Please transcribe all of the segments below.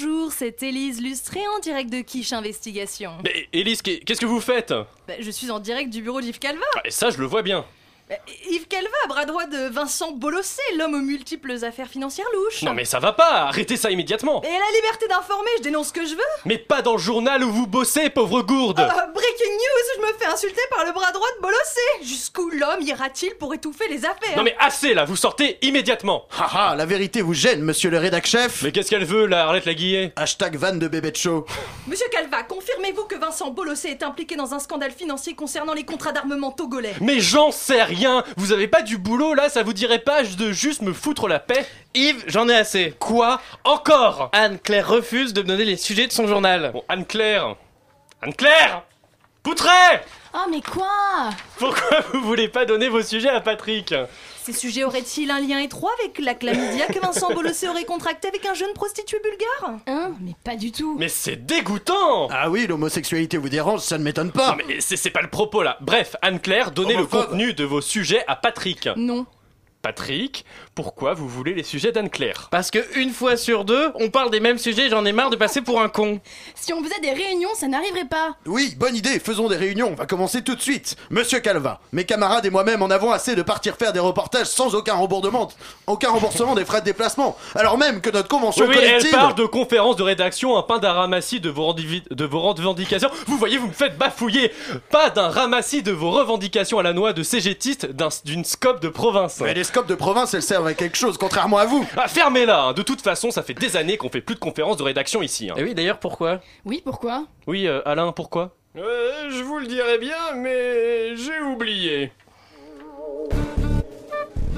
bonjour, c'est Élise Lustré en direct de Quiche Investigation. Mais Élise, qu'est- qu'est-ce que vous faites? Bah, je suis en direct du bureau d'Yves Calva. Ah, Et ça, je le vois bien. Bah, Yves Calva, bras droit de Vincent Bolossé, l'homme aux multiples affaires financières louches. Non mais ça va pas, arrêtez ça immédiatement. Et la liberté d'informer, je dénonce ce que je veux. Mais pas dans le journal où vous bossez, pauvre gourde Ah, breaking news, je me fais insulter par le bras droit de Bolossé. Jusqu'où l'homme ira-t-il pour étouffer les affaires Non mais assez là, vous sortez immédiatement Haha, la vérité vous gêne, monsieur le rédac chef Mais qu'est-ce qu'elle veut, la Arlette Laguillet Hashtag van de bébé de show. Monsieur Calva, confirmez-vous que Vincent Bolossé est impliqué dans un scandale financier concernant les contrats d'armement togolais? Mais j'en sais rien Vous avez pas du boulot là, ça vous dirait pas de juste me foutre la paix? Yves, j'en ai assez. Quoi? Encore! Anne-Claire refuse de me donner les sujets de son journal. Bon, Anne-Claire! Anne-Claire! Poutré! Oh mais quoi? Pourquoi vous voulez pas donner vos sujets à Patrick? Ces sujets auraient-ils un lien étroit avec la chlamydia que Vincent Bolossé aurait contracté avec un jeune prostitué bulgare? Hein? Mais pas du tout. Mais c'est dégoûtant Ah oui, l'homosexualité vous dérange, ça ne m'étonne pas. Non mais c'est c'est pas le propos là. Bref, Anne-Claire, donnez le Homophobe. contenu de vos sujets à Patrick. Non. Patrick, pourquoi vous voulez les sujets d'Anne-Claire Parce que une fois sur deux, on parle des mêmes sujets et j'en ai marre de passer pour un con. Si on faisait des réunions, ça n'arriverait pas. Oui, bonne idée, faisons des réunions, on va commencer tout de suite. Monsieur Calva, mes camarades et moi-même en avons assez de partir faire des reportages sans aucun remboursement, aucun remboursement des frais de déplacement, alors même que notre convention Oui, oui, elle collective... parle de conférence de rédaction, un pain d'un ramassis de vos, de vos revendications. Vous voyez, vous me faites bafouiller. Pas d'un ramassis de vos revendications à la noix de cégétiste d'un- d'une scope de province. Mais les scopes de province, elles servent à quelque chose, contrairement à vous. Ah, fermez-la hein. De toute façon, ça fait des années qu'on fait plus de conférences de rédaction ici. hein. Et oui, d'ailleurs, pourquoi? Oui, pourquoi? Oui, euh, Alain, pourquoi? Euh, je vous le dirai bien, mais j'ai oublié.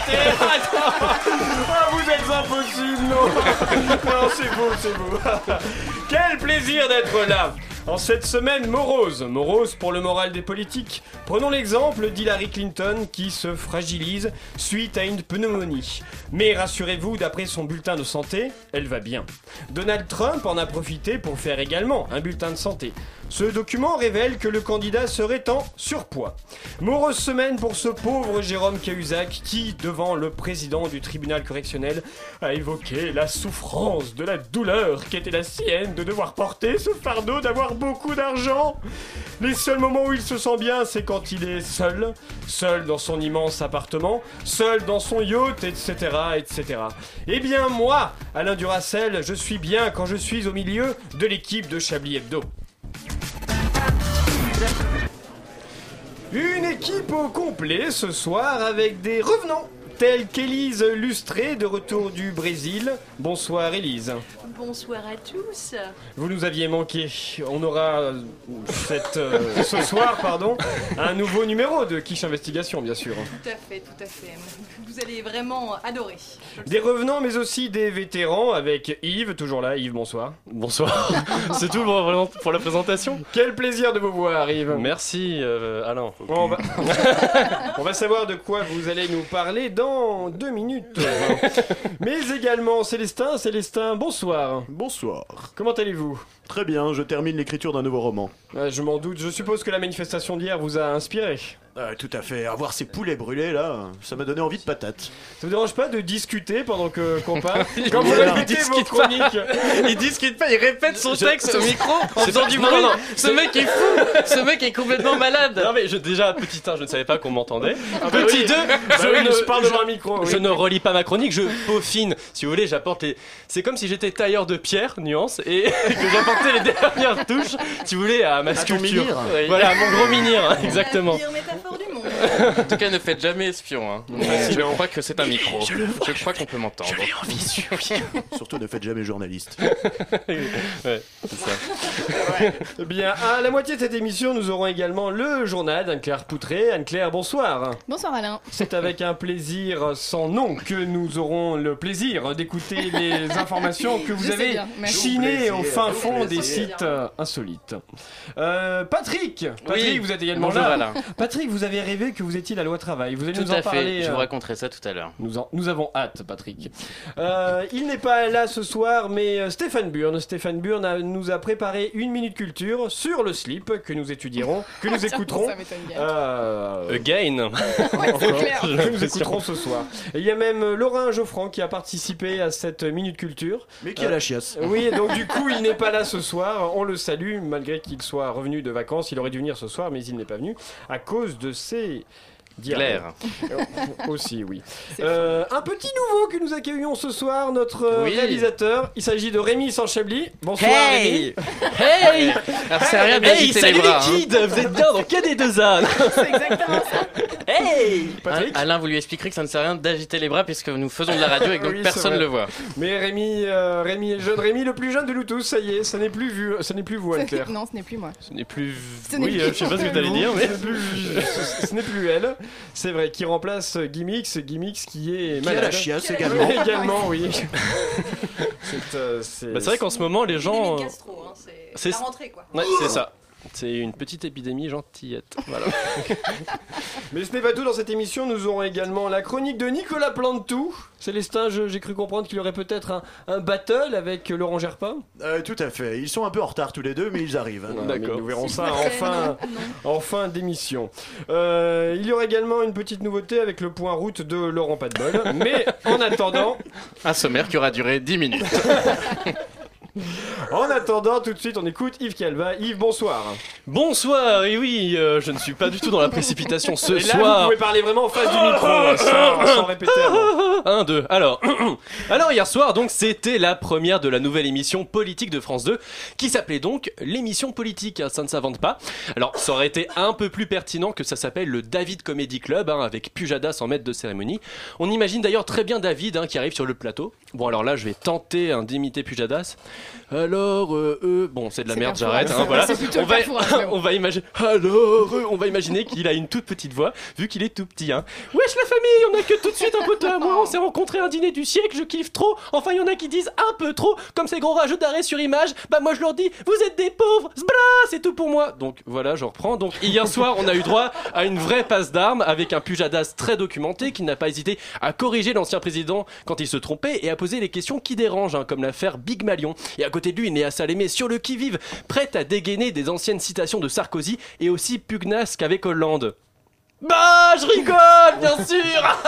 arrêtez, Ah, vous êtes impossible, non. Non, c'est beau, c'est beau. Quel plaisir d'être là en cette semaine morose, morose pour le moral des politiques, prenons l'exemple d'Hillary Clinton qui se fragilise suite à une pneumonie. Mais rassurez-vous, d'après son bulletin de santé, elle va bien. Donald Trump en a profité pour faire également un bulletin de santé. Ce document révèle que le candidat serait en surpoids. Morose semaine pour ce pauvre Jérôme Cahuzac qui, devant le président du tribunal correctionnel, a évoqué la souffrance de la douleur qu'était la sienne de devoir porter ce fardeau d'avoir beaucoup d'argent. Les seuls moments où il se sent bien, c'est quand il est seul, seul dans son immense appartement, seul dans son yacht, etc., etc. Eh bien moi, Alain Duracel, je suis bien quand je suis au milieu de l'équipe de Chablis Hebdo. Une équipe au complet ce soir avec des revenants tels qu'Élise Lustré de retour du Brésil. Bonsoir Élise. Bonsoir à tous. Vous nous aviez manqué. On aura euh, cette, euh, ce soir pardon, un nouveau numéro de Quiche Investigation bien sûr. Tout à fait, tout à fait. Vous allez vraiment adorer. Des revenants mais aussi des vétérans avec Yves, toujours là. Yves, bonsoir. Bonsoir. c'est tout pour, pour la présentation Quel plaisir de vous voir Yves. Merci, euh, Alain. On va... On va savoir de quoi vous allez nous parler dans deux minutes. Mais également Célestin, Célestin, bonsoir. Bonsoir. Comment allez-vous? Très bien, je termine l'écriture d'un nouveau roman. Ouais, Je m'en doute, je suppose que la manifestation d'hier vous a inspiré. Euh, tout à fait, avoir ces poulets brûlés là, ça m'a donné envie de patates. Ça vous dérange pas de discuter pendant que qu'on parle Quand vous Il répétez vos discute pas. chroniques Il discute pas, il répète son Je- texte au micro en faisant du bruit. non, non. Ce mec est fou Ce mec est complètement malade Non mais je, déjà, petit 1, je ne savais pas qu'on m'entendait. bah petit oui. 2, Bah je, oui, ne, je parle je- devant un micro. oui. je ne relis pas ma chronique, je peaufine. Si vous voulez, j'apporte les... C'est comme si j'étais tailleur de pierre, nuance, et que j'apportais les dernières touches, si vous voulez, à ma ton sculpture. Voilà, à mon gros menhir, exactement. En tout cas, ne faites jamais espion. Hein. Je crois que c'est un micro. Je, crois qu'on peut m'entendre. Surtout ne faites jamais journaliste. Ouais, c'est ça. Bien, à la moitié de cette émission, nous aurons également le journal d'Anne-Claire Poutré. Anne-Claire, bonsoir. Bonsoir Alain. C'est avec un plaisir sans nom que nous aurons le plaisir d'écouter les informations que vous Je avez chinées au fin fond des sites euh, insolites. Euh, Patrick, Patrick, Oui. vous êtes également Bonjour, là. Alain. Patrick, vous avez rêvé que vous étiez la loi travail. Vous allez Tout nous en à parler. fait. Je euh, vous raconterai ça tout à l'heure. nous, en- nous avons hâte, Patrick. Euh, il n'est pas là ce soir, mais euh, Stéphane Burn. Stéphane Burn a- nous a préparé une minute culture sur le slip que nous étudierons, que nous écouterons. Ça m'étonne bien. euh, Again. Ouais, clair. que nous écouterons ce soir. Et il y a même euh, Laurent Geoffran qui a participé à cette minute culture. Mais qui a la chiasse Oui, donc du coup, il n'est pas là ce soir. On le salue, malgré qu'il soit revenu de vacances. Il aurait dû venir ce soir, mais il n'est pas venu à cause de ses. Diarrhées. Claire. Euh, Aussi, oui. Euh, un petit nouveau que nous accueillons ce soir, notre euh, Oui. réalisateur. Il s'agit de Rémi Sanchabli. Bonsoir Hey Rémi. Hey Alors, c'est rien Hey, d'agiter salut les bras. hein. les kids Vous êtes bien dans KD2A C'est exactement ça. Hey Patrick. Alain, vous lui expliquerez que ça ne sert à rien d'agiter les bras puisque nous faisons de la radio et que donc Oui, c'est personne ne le voit. Mais Rémi, euh, Rémi est jeune. Rémi, le plus jeune de nous tous, ça y est, ça n'est plus vu, ça n'est plus vous, Anne-Claire. Non, ce n'est plus moi. Ce n'est plus. Ce Oui, plus- je sais pas ce que t'allais dire, mais. Ce n'est plus, ce- ce n'est plus elle, c'est vrai, qui remplace Gimmix, Gimmix qui est Qui a malade. la chiasse également également, oui. c'est euh, Bah, vrai qu'en ce moment, les gens. euh, gastro, hein, c'est- la rentrée quoi. Ouais, c'est ça. C'est une petite épidémie gentillette. Voilà. Mais ce n'est pas tout dans cette émission, nous aurons également la chronique de Nicolas Plantou. Célestin, je- j'ai cru comprendre qu'il y aurait peut-être un, un battle avec Laurent Gerpin. Euh, Tout à fait. Ils sont un peu en retard tous les deux, mais ils arrivent. hein. Mais Nous verrons ça en fin, en fin d'émission. Euh, il y aura également une petite nouveauté avec le point route de Laurent Padbol. Mais en attendant, Un sommaire qui aura duré 10 minutes. en attendant, tout de suite, on écoute Yves Calva. Yves, bonsoir. Bonsoir, et oui, euh, je ne suis pas du tout dans la précipitation ce Et là, vous soir. pouvez parler vraiment en face du micro, hein, sans, sans répéter avant. Un, deux. Alors, alors hier soir, donc, c'était la première de la nouvelle émission politique de France 2, qui s'appelait donc l'émission politique. hein, Ça ne s'invente pas. Alors, ça aurait été un peu plus pertinent que ça s'appelle le David Comedy Club, hein, avec Pujadas en maître de cérémonie. On imagine d'ailleurs très bien David hein, qui arrive sur le plateau. Bon, alors là, je vais tenter hein, d'imiter Pujadas. Alors, euh, bon, c'est de la merde, j'arrête. hein, hein, voilà. On va, on va imaginer. Alors, euh, on va imaginer qu'il a une toute petite voix, vu qu'il est tout petit. Hein. Wesh la famille, on a que tout de suite un pote à moi. On s'est rencontré à un dîner du siècle, je kiffe trop. Enfin, il y en a qui disent un peu trop, comme ces gros rageux d'arrêt sur image. Bah moi je leur dis, vous êtes des pauvres, zbra, c'est tout pour moi. Donc voilà, je reprends. Donc hier soir, on a eu droit à une vraie passe d'armes avec un Pujadas très documenté qui n'a pas hésité à corriger l'ancien président quand il se trompait et à poser les questions qui dérangent, hein, comme l'affaire Big Malion. Et à côté de lui, Néa Salémé sur le qui-vive, prête à dégainer des anciennes citations de Sarkozy et aussi pugnace qu'avec Hollande. Bah, je rigole, bien sûr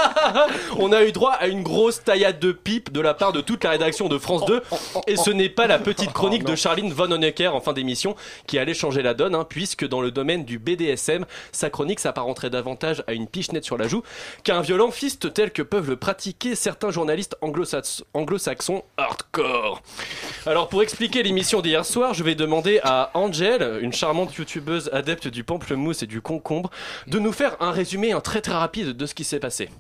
On a eu droit à une grosse taillade de pipe de la part de toute la rédaction de France 2. Et ce n'est pas la petite chronique de Charline Von Honecker en fin d'émission qui allait changer la donne, hein, puisque dans le domaine du BDSM, sa chronique s'apparenterait davantage à une pichenette sur la joue qu'à un violent fist tel que peuvent le pratiquer certains journalistes anglo-sax- anglo-saxons hardcore. Alors pour expliquer l'émission d'hier soir, je vais demander à Angel, une charmante youtubeuse adepte du pamplemousse et du concombre, de nous faire un résumé un très très rapide de ce qui s'est passé.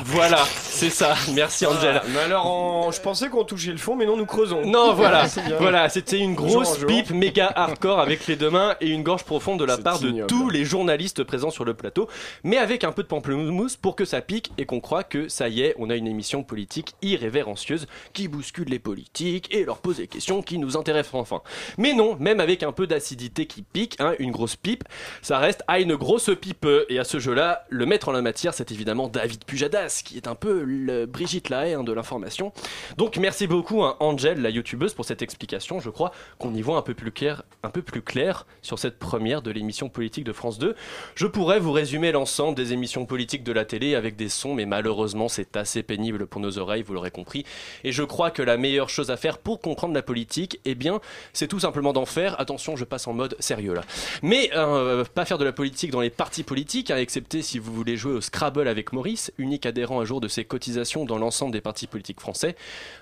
Voilà, c'est ça. Merci Angel. Ah, mais alors, on- je pensais qu'on touchait le fond, mais non, nous creusons. Non, voilà, C'est bien. voilà, c'était une grosse bonjour. pipe méga hardcore avec les deux mains et une gorge profonde de la C'est part de ignoble. tous les journalistes présents sur le plateau, mais avec un peu de pamplemousse pour que ça pique et qu'on croit que ça y est, on a une émission politique irrévérencieuse qui bouscule les politiques et leur pose des questions qui nous intéressent enfin. Mais non, même avec un peu d'acidité qui pique, hein, une grosse pipe, ça reste à une grosse pipe. Et à ce jeu-là, le maître en la matière, c'est évidemment David Pujadas, qui est un peu Brigitte Lahaye hein, de l'information. Donc merci beaucoup à Angel, la youtubeuse, pour cette explication. Je crois qu'on y voit un peu plus clair, un peu plus clair sur cette première de l'émission politique de France 2. Je pourrais vous résumer l'ensemble des émissions politiques de la télé avec des sons, mais malheureusement c'est assez pénible pour nos oreilles, vous l'aurez compris. Et je crois que la meilleure chose à faire pour comprendre la politique, eh bien, c'est tout simplement d'en faire. Attention, je passe en mode sérieux là. Mais euh, pas faire de la politique dans les partis politiques, hein, excepté si vous voulez jouer au Scrabble avec Maurice, unique adhérent à jour de ces quotidiens cotisation dans l'ensemble des partis politiques français.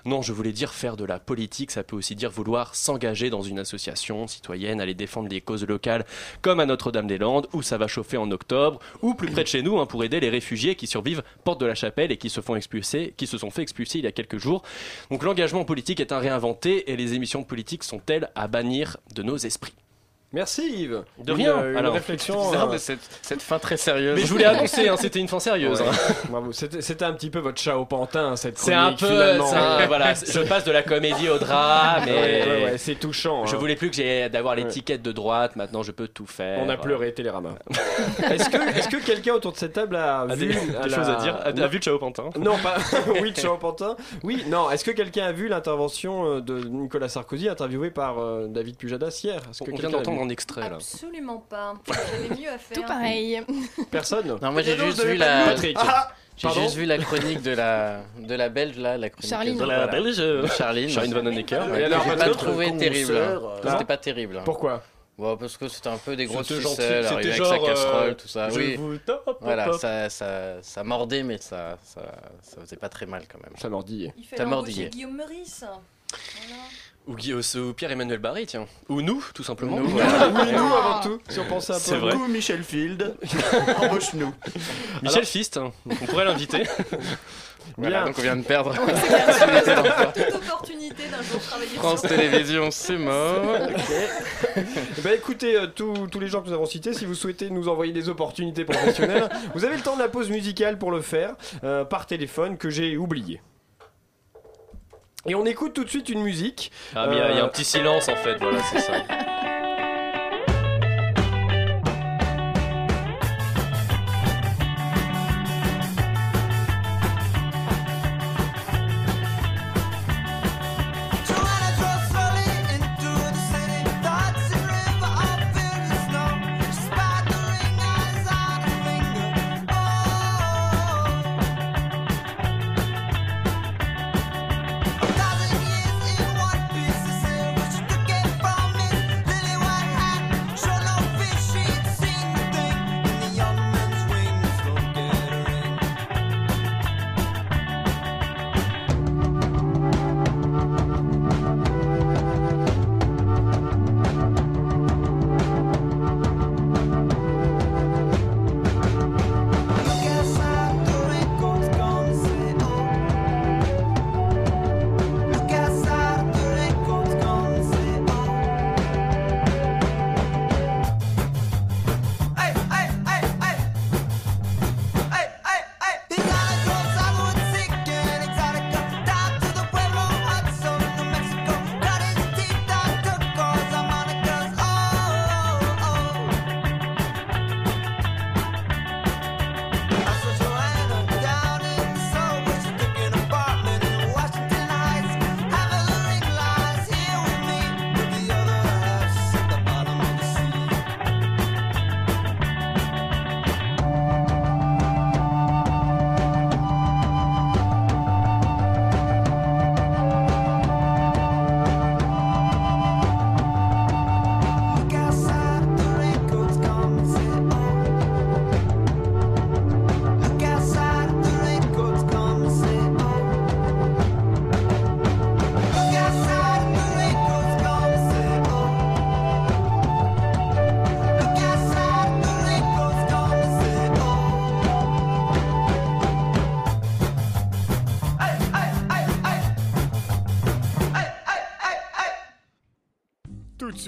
Non, je voulais dire faire de la politique, ça peut aussi dire vouloir s'engager dans une association citoyenne, aller défendre des causes locales comme à Notre-Dame-des-Landes, où ça va chauffer en octobre, ou plus près de chez nous, hein, pour aider les réfugiés qui survivent porte de la chapelle et qui se font expulser, qui se sont fait expulser il y a quelques jours. Donc l'engagement politique est à réinventer et les émissions politiques sont-elles à bannir de nos esprits? Merci Yves. De Une, rien. euh, Une, Alors, réflexion. Bizarre euh, cette, cette fin très sérieuse. Mais je voulais annoncer, hein, c'était une fin sérieuse. ouais. hein. Bravo. C'était c'était un petit peu votre chat au pantin, cette C'est un peu, un- voilà, je passe de la comédie au drame, mais Ouais, ouais, ouais, c'est touchant. je hein. voulais plus que j'ai d'avoir Ouais. l'étiquette de droite. Maintenant, je peux tout faire. On a pleuré, Télérama. est-ce que, est-ce que quelqu'un autour de cette table a A vu des, des la- choses à dire. A, a Non. vu le Chao Pantin? Non, pas. oui, Chao Pantin. Oui, non. Est-ce que quelqu'un a vu l'intervention euh, de Nicolas Sarkozy interviewé par euh, David Pujadas hier? Est-ce que On vient quelqu'un extrait là. Absolument pas. J'avais mieux à faire. Tout pareil. Personne Non, moi j'ai juste vous vu la. vu Patrick. J'ai Pardon juste vu la chronique de la de la Belge là, la chronique Charline. de, De la voilà, Belge. de Charline. Charline Van Honecker. Et alors, J'ai pas trouvé terrible. hein. euh, C'était pas terrible. hein. Pourquoi Bon, parce que c'était un peu des grosses C'était gentil, ficelles, c'était arrivé avec genre, sa casserole, euh, tout ça. Je Oui, vous top, top, voilà, top. ça, ça, ça mordait, mais ça, ça, ça faisait pas très mal quand même. Ça mordille. Il T'as mordillé. Guillaume Meurice. Ou, Guy- ou Pierre-Emmanuel Barré, tiens. Ou nous, tout simplement. Nous, Voilà. Oui, nous avant tout, si on pensait un peu. Vrai. Coucou Michel Field, embauche-nous. Michel Fist, hein. on pourrait l'inviter. Voilà, donc on vient de perdre. Toute opportunité d'un jour travailler France sur Télévisions, c'est mort. Eh ben, écoutez, euh, tous tous les gens que nous avons cités, si vous souhaitez nous envoyer des opportunités professionnelles, vous avez le temps de la pause musicale pour le faire euh, par téléphone que j'ai oublié. Et on écoute tout de suite une musique. Ah, mais il y a- il y, a un petit silence en fait, voilà, c'est ça.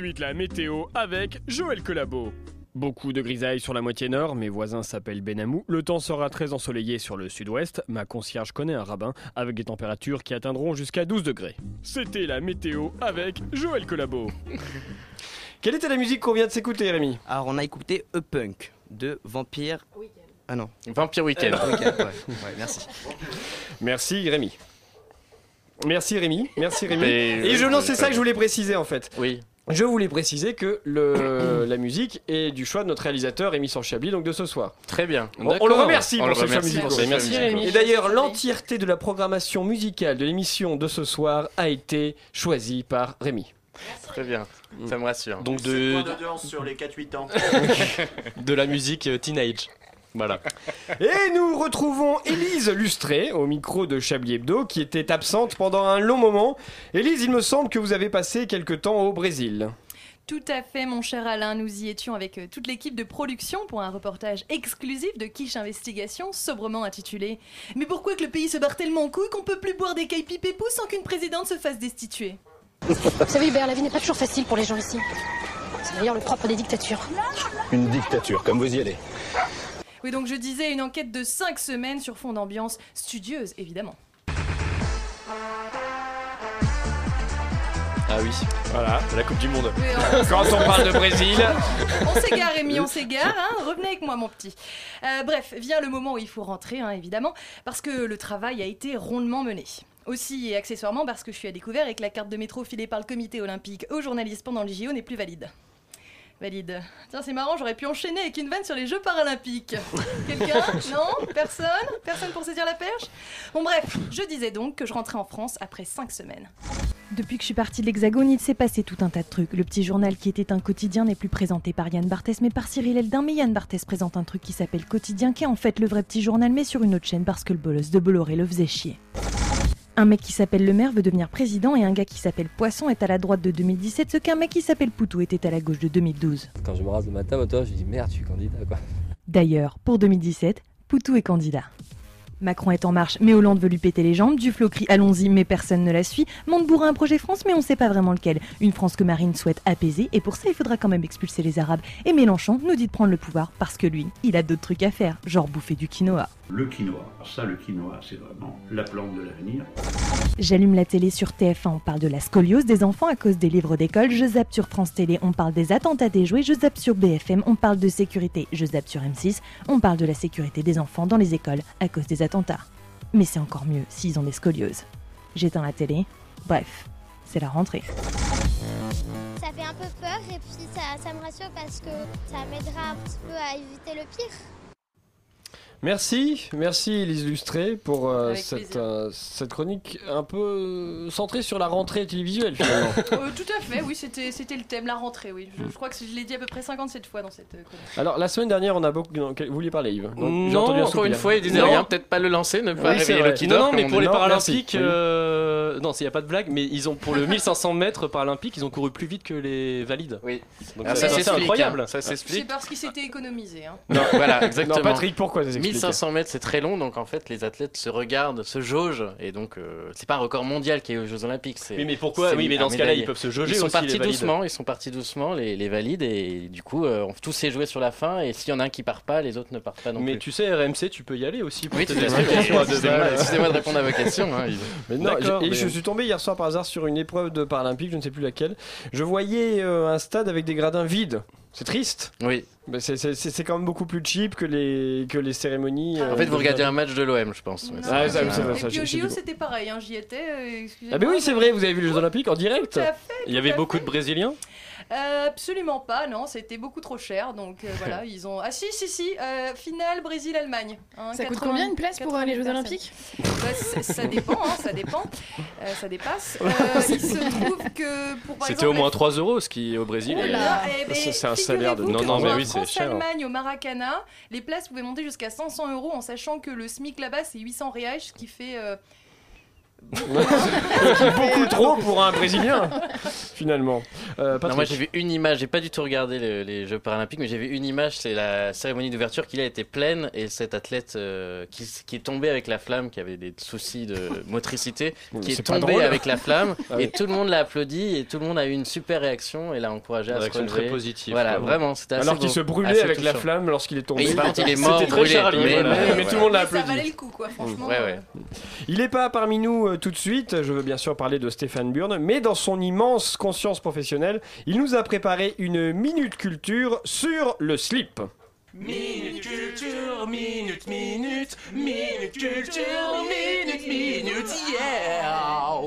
Suite la météo avec Joël Colabo. Beaucoup de grisailles sur la moitié nord, mes voisins s'appellent Benamou. Le temps sera très ensoleillé sur le sud-ouest. Ma concierge connaît un rabbin avec des températures qui atteindront jusqu'à 12 degrés. C'était la météo avec Joël Colabo. Quelle était la musique qu'on vient de s'écouter, Rémi? Alors, on a écouté E Punk de Vampire. Ah non. Vampire Weekend. Weekend, ouais. Ouais, merci. Merci Rémi. Merci Rémi, merci Rémi. Et je non, c'est ça que je voulais préciser en fait. Oui. Je voulais préciser que le, la musique est du choix de notre réalisateur Rémi Sanchabli, donc de ce soir. Très bien. On, on le remercie On pour le ce choix musical. Merci. Rémi. Et d'ailleurs, l'entièreté de la programmation musicale de l'émission de ce soir a été choisie par Rémi. Très bien. Ça me rassure. Donc de de, danse sur les 4-8 ans. de la musique euh, teenage. Voilà. Et nous retrouvons Élise Lustré au micro de Chablis Hebdo qui était absente pendant un long moment. Élise, il me semble que vous avez passé quelque temps au Brésil. Tout à fait, mon cher Alain. Nous y étions avec euh, toute l'équipe de production pour un reportage exclusif de Quiche Investigation, sobrement intitulé Mais pourquoi que le pays se barre tellement en couille qu'on peut plus boire des cailles pipépous sans qu'une présidente se fasse destituer? Vous savez, Hubert, la vie n'est pas toujours facile pour les gens ici. C'est d'ailleurs le propre des dictatures. Une dictature, comme vous y allez. Oui, donc je disais une enquête de 5 semaines sur fond d'ambiance studieuse, évidemment. Ah oui, voilà, la Coupe du Monde. Oui, on- Quand on parle de Brésil. On s'égare, Rémi, on s'égare. Hein Revenez avec moi, mon petit. Euh, bref, vient le moment où il faut rentrer, hein, évidemment, parce que le travail a été rondement mené. Aussi et accessoirement parce que je suis à découvert et que la carte de métro filée par le comité olympique aux journalistes pendant les JO n'est plus valide. Valide. Tiens, c'est marrant, j'aurais pu enchaîner avec une vanne sur les Jeux paralympiques. Quelqu'un Non Personne Personne pour saisir la perche Bon bref, je disais donc que je rentrais en France après 5 semaines. Depuis que je suis partie de l'Hexagone, il s'est passé tout un tas de trucs. Le petit journal qui était un quotidien n'est plus présenté par Yann Barthès mais par Cyril Eldin. Mais Yann Barthès présente un truc qui s'appelle Quotidien, qui est en fait le vrai petit journal mais sur une autre chaîne parce que le bolos de Bolloré le faisait chier. Un mec qui s'appelle Le Maire veut devenir président et un gars qui s'appelle Poisson est à la droite de 2017, ce qu'un mec qui s'appelle Poutou était à la gauche de 2012. Quand je me rase le matin, moi, toi, je dis merde, je suis candidat quoi. D'ailleurs, pour 2017, Poutou est candidat. Macron est en marche, mais Hollande veut lui péter les jambes. Duflo crie allons-y, mais personne ne la suit. Montebourg a un projet France, mais on sait pas vraiment lequel. Une France que Marine souhaite apaiser, et pour ça, il faudra quand même expulser les Arabes. Et Mélenchon nous dit de prendre le pouvoir parce que lui, il a d'autres trucs à faire, genre bouffer du quinoa. Le quinoa. Ça, le quinoa, c'est vraiment la plante de l'avenir. J'allume la télé sur TF1, on parle de la scoliose des enfants à cause des livres d'école. Je zappe sur France Télé, on parle des attentats déjoués. Je zappe sur BFM, on parle de sécurité. Je zappe sur M6, on parle de la sécurité des enfants dans les écoles à cause des attentats. Mais c'est encore mieux s'ils ont des scolioses. J'éteins la télé. Bref, c'est la rentrée. Ça fait un peu peur et puis ça, ça me rassure parce que ça m'aidera un petit peu à éviter le pire. Merci, merci Elise Lustré pour euh, cette, euh, cette chronique un peu euh, centrée sur la rentrée télévisuelle finalement. Euh, tout à fait, oui, c'était c'était le thème, la rentrée, oui. Je, je crois que je l'ai dit à peu près 57 fois dans cette chronique. Alors la semaine dernière on a beaucoup... non, Vous vouliez parler Yves? Non, entendu un encore une fois, il disait rien, peut-être pas le lancer, ne pas Oui, c'est réveiller le qui Non, mais pour on les. Paralympiques. Oui. euh, non, il n'y a pas de blague, mais ils ont pour le 1500 mètres paralympiques, ils ont couru plus vite que les valides. Oui. Donc Ah, c'est ça s'explique, incroyable. hein, ça C'est parce qu'il s'était économisé. Hein. Non, voilà, exactement. Non, Patrick, pourquoi ça s'explique 1500 mètres, c'est très long, donc en fait, les athlètes se regardent, se jaugent, et donc euh, c'est pas un record mondial qui est aux Jeux Olympiques. c'est- Oui, mais pourquoi Oui, mais dans ce cas-là, ils peuvent se jauger Ils sont aussi, partis les doucement, ils sont partis doucement, les, les valides, et du coup, euh, on- tout s'est joué sur la fin, et s'il y en a un qui part pas, les autres ne partent pas non Mais plus. tu sais, RMC, tu peux y aller aussi pour Oui, deux Excusez-moi de répondre à vos questions. hein. Mais non, D'accord, j'ai- et mais- je suis tombé hier soir par hasard sur une épreuve de paralympique, je ne sais plus laquelle. Je voyais euh, un stade avec des gradins vides. C'est triste. Oui. Mais c'est- c'est c'est- c'est quand même beaucoup plus cheap que les, que les cérémonies. euh, En fait, vous de- regardez un match de l'OM, je pense. Non, Ah, ça, vrai, Et ça, puis c'était pareil, hein, j'y étais. euh, excusez-moi. Ah, mais oui, c'est vrai, vous avez vu les Jeux Olympiques en direct Tout à fait. Il y avait beaucoup de Brésiliens? Euh, absolument pas, non, c'était beaucoup trop cher. Donc euh, voilà, ils ont. Ah si, si, si, euh, finale Brésil-Allemagne. hein, Ça coûte 80 combien une place pour euh, les Jeux 80 Olympiques Bah, ça dépend, hein, ça dépend. Euh, ça dépasse. Euh, il se trouve que pour C'était au moins 3 euros ce qui est au Brésil. Oh eh ben, c'est un salaire de- Non, non, mais oui, c'est cher. France-Allemagne au Maracana, les places pouvaient monter jusqu'à 500 euros en sachant que le SMIC là-bas c'est 800 reais, ce qui fait. Beaucoup trop pour un Brésilien, finalement. Euh, Non, moi j'ai vu une image, j'ai pas du tout regardé le- les Jeux Paralympiques, mais j'ai vu une image, c'est la cérémonie d'ouverture qui là était pleine et cet athlète euh, qui, est tombé avec la flamme, qui avait des soucis de motricité, qui c'est est pas tombé drôle. avec la flamme Ah oui. et tout le monde l'a applaudi et tout le monde a eu une super réaction et l'a encouragé à se relever. très positive, Voilà, quoi. vraiment, c'était assez Alors qu'il se brûlait avec la flamme lorsqu'il est tombé. Et contre, il est mort brûlé, Charlie, mais, voilà. mais- mais tout le monde l'a mais ça applaudi. valait le coup quoi, franchement. Ouais, ouais. Il n'est pas parmi nous euh, tout de suite, je veux bien sûr parler de Stéphane Burn, mais dans son immense conscience professionnelle, il nous a préparé une minute culture sur le slip. Minute culture, minute, minute, minute culture, minute, minute, yeah!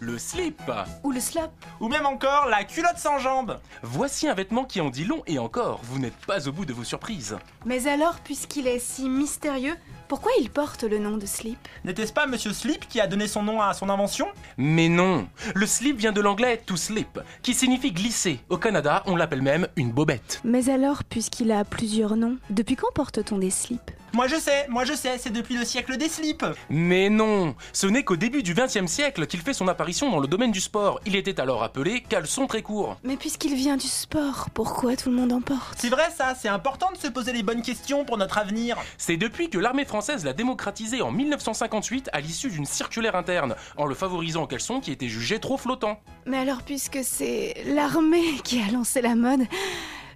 Le slip. Ou le slap. Ou même encore la culotte sans jambes. Voici un vêtement qui en dit long et encore, vous n'êtes pas au bout de vos surprises. Mais alors, puisqu'il est si mystérieux, pourquoi il porte le nom de slip N'était-ce pas Monsieur Slip qui a donné son nom à son invention Mais non, le slip vient de l'anglais to slip, qui signifie glisser. Au Canada, on l'appelle même une bobette. Mais alors, puisqu'il a plusieurs noms, depuis quand porte-t-on des slips Moi je sais, moi je sais, c'est depuis le siècle des slips. Mais non, ce n'est qu'au début du XXe siècle qu'il fait son apparition dans le domaine du sport. Il était alors appelé caleçon très court. Mais puisqu'il vient du sport, pourquoi tout le monde en porte? C'est vrai ça, c'est important de se poser les bonnes questions pour notre avenir. C'est depuis que l'armée française l'a démocratisé en 1958 à l'issue d'une circulaire interne, en le favorisant en caleçon qui était jugé trop flottant. Mais alors, puisque c'est l'armée qui a lancé la mode,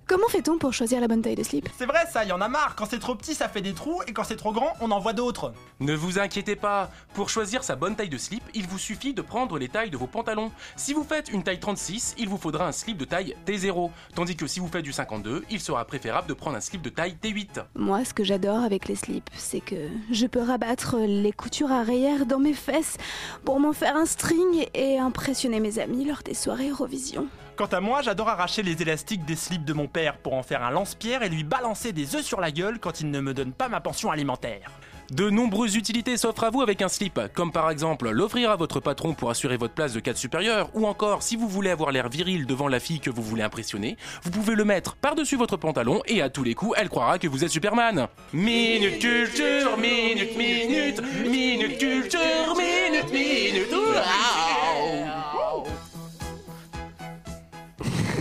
comment fait-on pour choisir la bonne taille de slip? C'est vrai ça, il y en a marre. Quand c'est trop petit, ça fait des trous, et quand c'est trop grand, on en voit d'autres. Ne vous inquiétez pas, pour choisir sa bonne taille de slip, il vous suffit de prendre les tailles de vos pantalons. Si vous faites une taille 36, il vous faudra un slip de taille T0, tandis que si vous faites du 52, il sera préférable de prendre un slip de taille T8. Moi, ce que j'adore avec les slips, c'est que je peux rabattre les coutures arrière dans mes fesses pour m'en faire un string et impressionner mes amis lors des soirées Eurovision. Quant à moi, j'adore arracher les élastiques des slips de mon père pour en faire un lance-pierre et lui balancer des œufs sur la gueule quand il ne me donne pas ma pension alimentaire. De nombreuses utilités s'offrent à vous avec un slip, comme par exemple l'offrir à votre patron pour assurer votre place de cadre supérieur, ou encore si vous voulez avoir l'air viril devant la fille que vous voulez impressionner, vous pouvez le mettre par-dessus votre pantalon et à tous les coups, elle croira que vous êtes Superman. Minute culture, minute, minute, minute culture, minute, minute. Ouah.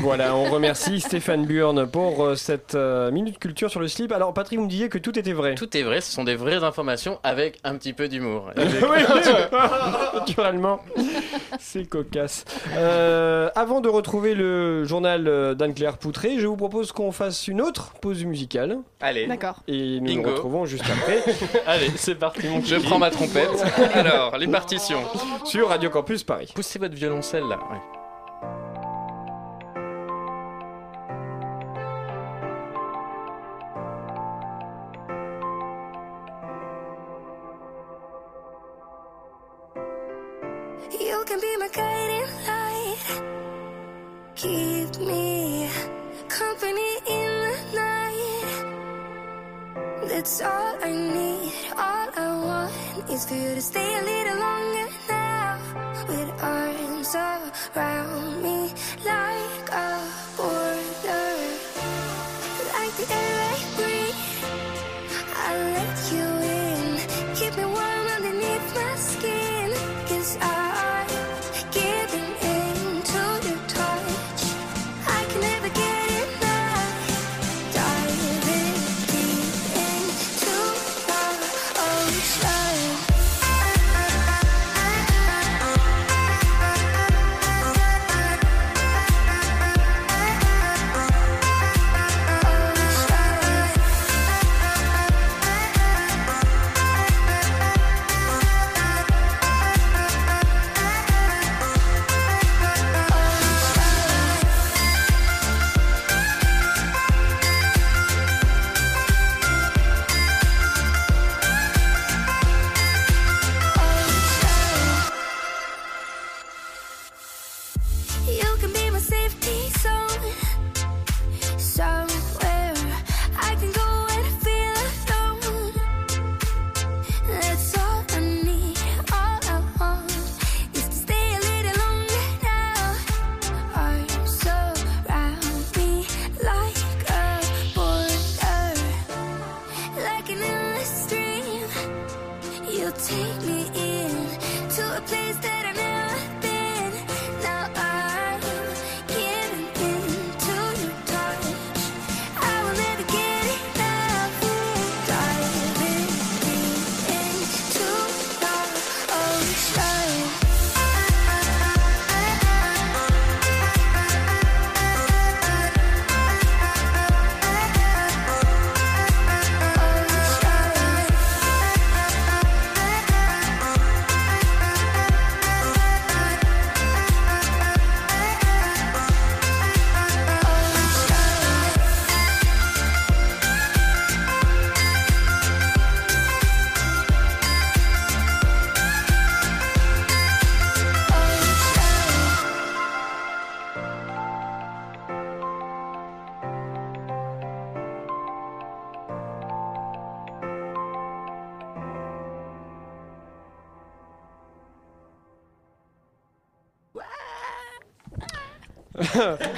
Voilà, on remercie Stéphane Burn pour euh, cette euh, minute culture sur le slip. Alors, Patrick, vous me disiez que tout était vrai. Tout est vrai, ce sont des vraies informations avec un petit peu d'humour. oui, naturellement. C'est cocasse. Euh, avant de retrouver le journal d'Anne-Claire Poutré, je vous propose qu'on fasse une autre pause musicale. Allez. D'accord. Et nous Bingo. nous retrouvons juste après. Allez, c'est parti, mon Je prends ma trompette. Alors, les partitions. Sur Radio Campus Paris. Poussez votre violoncelle là. ouais. Can be my guiding light. Keep me company in the night. That's all I need. All I want is for you to stay a little longer now. With arms around me like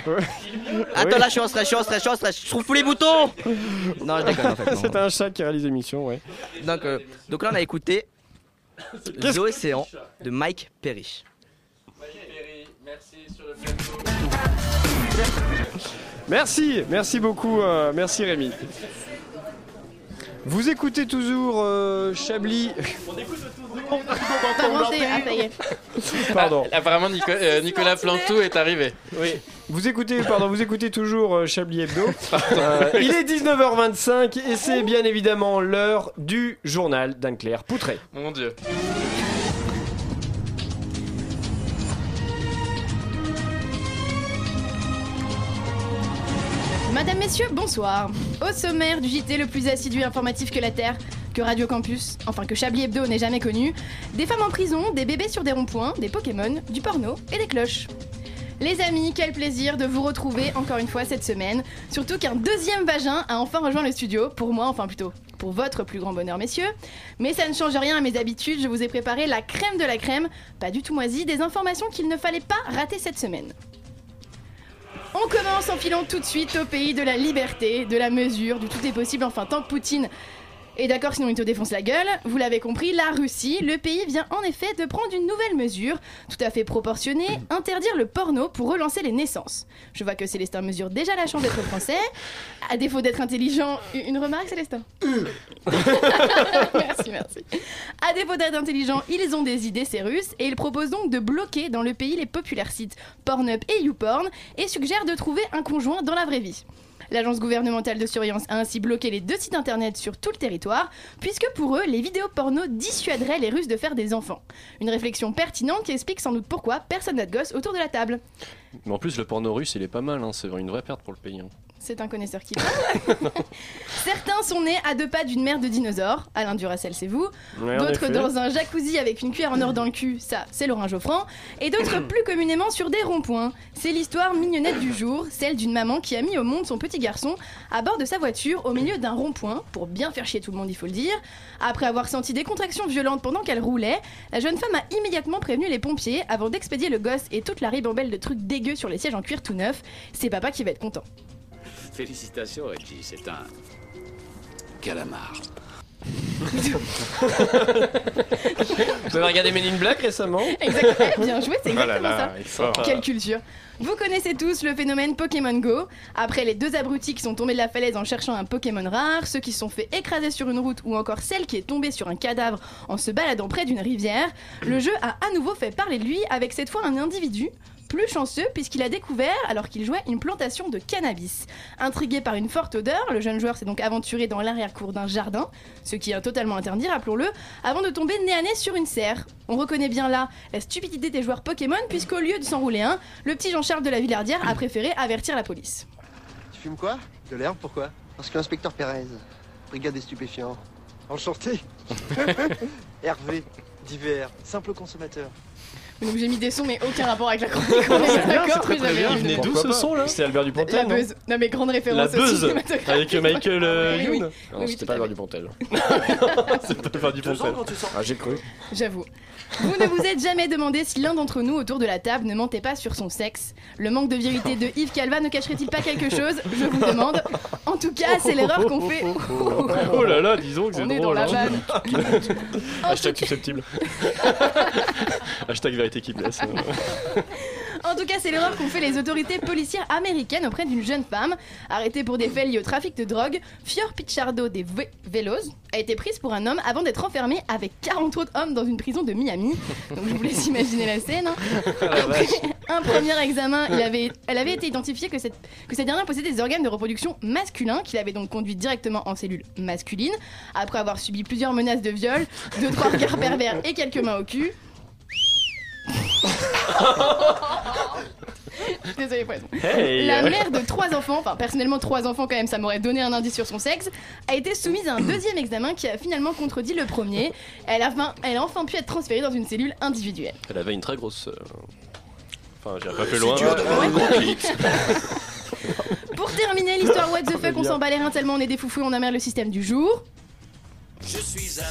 Attends, là, je suis en stress, je suis en stress, je suis en stress. Je trouve tous les boutons. Non, je déconne en fait. non. C'est un chat qui réalise l'émission, ouais. Donc, euh, donc là, on a écouté The Océan de Mike Perry. Merci, merci beaucoup, euh, merci Rémi. Vous écoutez toujours euh, Chablis. Pardon, c'est- ah, ça y est. Pardon. Ah, apparemment, Nico- euh, Nicolas Plantou est arrivé. Oui. Vous écoutez, pardon, vous écoutez toujours euh, Chablis Hebdo. Euh, il est 19h25 et c'est bien évidemment l'heure du journal d'Anne-Claire Poutré. Mon dieu. Madame, messieurs, bonsoir. Au sommaire du JT le plus assidu et informatif que la Terre, que Radio Campus, enfin que Chablis Hebdo n'ait jamais connu, des femmes en prison, des bébés sur des ronds-points, des Pokémon, du porno et des cloches. Les amis, quel plaisir de vous retrouver encore une fois cette semaine. Surtout qu'un deuxième vagin a enfin rejoint le studio, pour moi, enfin plutôt pour votre plus grand bonheur, messieurs. Mais ça ne change rien à mes habitudes, je vous ai préparé la crème de la crème, pas du tout moisie, des informations qu'il ne fallait pas rater cette semaine. On commence en filant tout de suite au pays de la liberté, de la mesure, du tout est possible, enfin tant que Poutine est d'accord sinon il te défonce la gueule. Vous l'avez compris, la Russie, le pays vient en effet de prendre une nouvelle mesure, tout à fait proportionnée, interdire le porno pour relancer les naissances. Je vois que Célestin mesure déjà la chance d'être français. À défaut d'être intelligent, une remarque Célestin Merci, merci. À défaut d'être intelligents, ils ont des idées, ces Russes, et ils proposent donc de bloquer dans le pays les populaires sites Pornhub et YouPorn et suggèrent de trouver un conjoint dans la vraie vie. L'agence gouvernementale de surveillance a ainsi bloqué les deux sites internet sur tout le territoire, puisque pour eux, les vidéos porno dissuaderaient les Russes de faire des enfants. Une réflexion pertinente qui explique sans doute pourquoi personne n'a de gosse autour de la table. Mais en plus, le porno russe, il est pas mal, hein, c'est une vraie perte pour le pays. hein. C'est un connaisseur qui parle. Certains sont nés à deux pas d'une mère de dinosaures. Alain Duracel, c'est vous. Ouais, d'autres dans un jacuzzi avec une cuillère en or dans le cul. Ça, c'est Laurent Geoffrand. Et d'autres plus communément sur des ronds-points. C'est l'histoire mignonnette du jour, celle d'une maman qui a mis au monde son petit garçon à bord de sa voiture au milieu d'un rond-point, pour bien faire chier tout le monde, il faut le dire. Après avoir senti des contractions violentes pendant qu'elle roulait, la jeune femme a immédiatement prévenu les pompiers avant d'expédier le gosse et toute la ribambelle de trucs dégueux sur les sièges en cuir tout neuf. C'est papa qui va être content. Félicitations, Reggie, c'est un calamar. Vous avez regardé Men in Black récemment Exactement, bien joué, c'est Oh là exactement là, ça. il est fort. Quelle culture. Vous connaissez tous le phénomène Pokémon Go. Après les deux abrutis qui sont tombés de la falaise en cherchant un Pokémon rare, ceux qui se sont fait écraser sur une route ou encore celle qui est tombée sur un cadavre en se baladant près d'une rivière, le jeu a à nouveau fait parler de lui avec cette fois un individu plus chanceux puisqu'il a découvert, alors qu'il jouait, une plantation de cannabis. Intrigué par une forte odeur, le jeune joueur s'est donc aventuré dans l'arrière-cour d'un jardin, ce qui est totalement interdit, rappelons-le, avant de tomber nez à nez sur une serre. On reconnaît bien là la stupidité des joueurs Pokémon puisqu'au lieu de s'enrouler un, le petit Jean-Charles de la Villardière a préféré avertir la police. Tu fumes quoi? De l'herbe, pourquoi? Parce que l'inspecteur Pérez, brigade des stupéfiants. Enchanté Hervé, divers, simple consommateur. Donc j'ai mis des sons mais aucun rapport avec la chronique. on est C'est bien, d'accord, mais j'avais Il venait d'où ce son là C'est Albert La Dupontel. non buzz. Non mais grande La référence au buzz avec Michael euh, Youn. oui. Non, c'était pas Albert. Dupontel. C'est pas Albert Dupontel. Ah, j'ai cru. J'avoue. Vous ne vous êtes jamais demandé si l'un d'entre nous autour de la table ne mentait pas sur son sexe. Le manque de vérité de Yves Calva ne cacherait-il pas quelque chose? Je vous demande. En tout cas, c'est l'erreur qu'on fait. Oh là là, disons que c'est On est drôle. dans la hein. vanne. Hashtag susceptible. Hashtag qui blesse. En tout cas, c'est l'erreur qu'ont fait les autorités policières américaines auprès d'une jeune femme arrêtée pour des faits liés au trafic de drogue. Fior Pichardo des Ve- Velos a été prise pour un homme avant d'être enfermée avec 40 autres hommes dans une prison de Miami. Donc je vous laisse imaginer la scène. hein. Après un premier examen, il avait, elle avait été identifiée que cette, que cette dernière possédait des organes de reproduction masculins qu'il avait donc conduit directement en cellule masculine. Après avoir subi plusieurs menaces de viol, deux trois regards pervers et quelques mains au cul. Désolée sons. Hey. La mère de trois enfants, enfin personnellement trois enfants quand même, ça m'aurait donné un indice sur son sexe, a été soumise à un deuxième examen qui a finalement contredit le premier. Elle a, enfin, elle a enfin pu être transférée dans une cellule individuelle. Elle avait une très grosse. euh, Enfin, j'irai pas plus loin. dur d'avoir un gros. Pour terminer l'histoire what the fuck, on s'en bat les reins tellement on est des foufous on emmerde le système du jour. Je suis un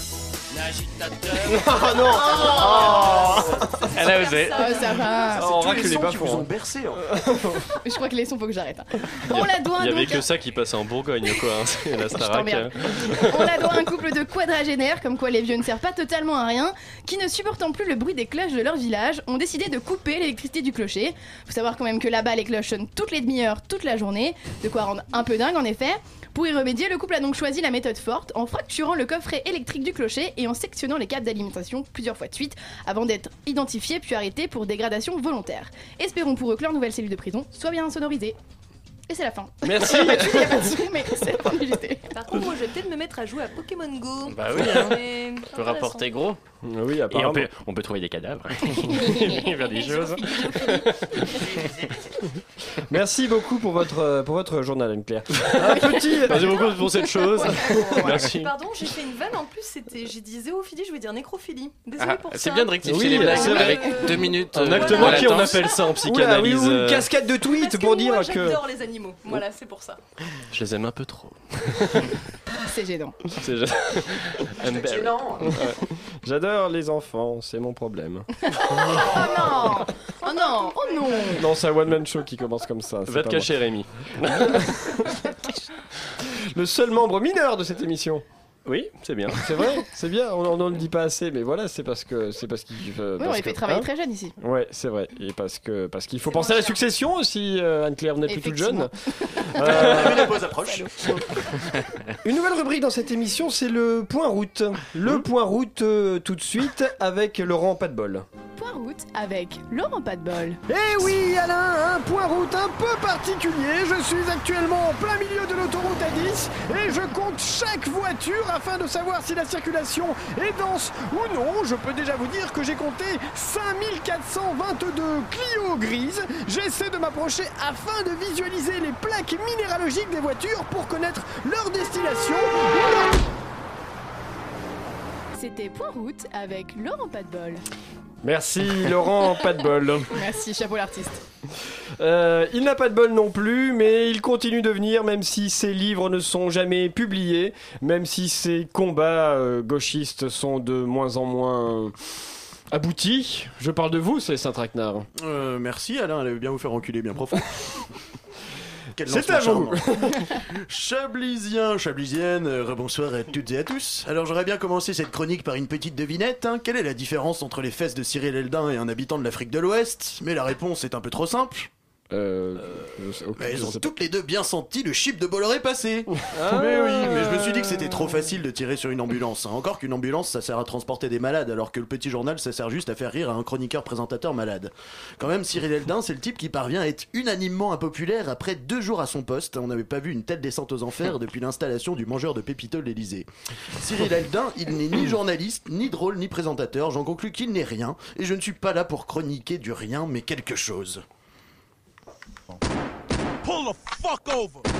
Oh non Elle a osé. Ah, ça va. Oh, on tous les les sons qui vous ont hein. bercé. hein. Je crois que les sons, faut que j'arrête. hein. On la doit Il y avait donc que ça qui passait en Bourgogne, quoi. hein. C'est la Starac. t'emmerde. On la doit à un couple de quadragénaires, comme quoi les vieux ne servent pas totalement à rien, qui ne supportant plus le bruit des cloches de leur village, ont décidé de couper l'électricité du clocher. Faut savoir quand même que là-bas, les cloches sonnent toutes les demi-heures, toute la journée, de quoi rendre un peu dingue en effet. Pour y remédier, le couple a donc choisi la méthode forte en fracturant le coffret électrique du clocher et en sectionnant les câbles d'alimentation plusieurs fois de suite avant d'être identifiés puis arrêtés pour dégradation volontaire. Espérons pour eux que leur nouvelle cellule de prison soit bien sonorisée. Et c'est la fin. Merci. Il y a pas de son, mais c'est la fin du JT. Par contre, moi, je vais peut-être me mettre à jouer à Pokémon Go. Bah oui, hein. On peut rapporter gros. Oui, Et on apparemment. peut, on peut trouver des cadavres. Faire des choses. Merci beaucoup pour votre, pour votre journal, Anne-Claire. Un petit. Merci beaucoup pour cette chose. Merci. Pardon, j'ai fait une vanne en plus, c'était j'ai dit zéophilie, je voulais dire nécrophilie. Désolée Ah, pour ça. c'est bien de rectifier Oui, les blagues avec deux minutes. Un euh, acte manqué, on appelle ça en Oula, oui, psychanalyse. ou une euh, cascade de tweets Parce que pour dire que. J'adore les animaux. Voilà, c'est pour ça. Je les aime un peu trop. C'est gênant. C'est. Ouais. J'adore les enfants, c'est mon problème. Oh non Oh non Oh non Non, c'est un one-man show qui commence comme ça. Va te cacher, Rémi. Le seul membre mineur de cette émission. Oui, c'est bien. C'est vrai, c'est bien, on n'en le dit pas assez, mais voilà, c'est parce que c'est parce qu'il euh, Oui, on que- fait travailler hein très jeune ici. Ouais, c'est vrai, et parce que parce qu'il faut penser à la succession aussi, euh, Anne-Claire, vous n'êtes plus toute jeune. Euh, ménopause approche. une nouvelle rubrique dans cette émission, c'est le point route. Le point route euh, tout de suite avec Laurent pas de bol. Point route avec Laurent Pas de bol. Eh oui, Alain, un point route un peu particulier. Je suis actuellement en plein milieu de l'autoroute A10 et je compte chaque voiture afin de savoir si la circulation est dense ou non. Je peux déjà vous dire que j'ai compté 5422 Clio grises. J'essaie de m'approcher afin de visualiser les plaques minéralogiques des voitures pour connaître leur destination. C'était Point route avec Laurent Pas de bol. Merci Laurent, pas de bol. Merci, chapeau l'artiste. Euh, il n'a pas de bol non plus, mais il continue de venir, même si ses livres ne sont jamais publiés, même si ses combats euh, gauchistes sont de moins en moins euh, aboutis. Je parle de vous, c'est Saint-Traquenard. Euh, merci Alain, elle veut bien vous faire enculer bien profond. C'est à vous. Chablisien, Chablisienne, euh, rebonsoir à toutes et à tous. Alors j'aurais bien commencé cette chronique par une petite devinette. hein. Quelle est la différence entre les fesses de Cyril Eldin et un habitant de l'Afrique de l'Ouest? Mais la réponse est un peu trop simple. Euh, Mais elles ont toutes les deux bien senti le chip de Bolloré passer. Ah. Mais oui, mais je me suis dit que c'était trop facile de tirer sur une ambulance. hein. Encore qu'une ambulance, ça sert à transporter des malades, alors que le petit journal, ça sert juste à faire rire à un chroniqueur présentateur malade. Quand même, Cyril Eldin, c'est le type qui parvient à être unanimement impopulaire après deux jours à son poste. On n'avait pas vu une telle descente aux enfers depuis l'installation du mangeur de pépito de l'Elysée. Cyril Eldin, il n'est ni journaliste, ni drôle, ni présentateur. J'en conclus qu'il n'est rien, et je ne suis pas là pour chroniquer du rien, mais quelque chose. Pull the fuck over.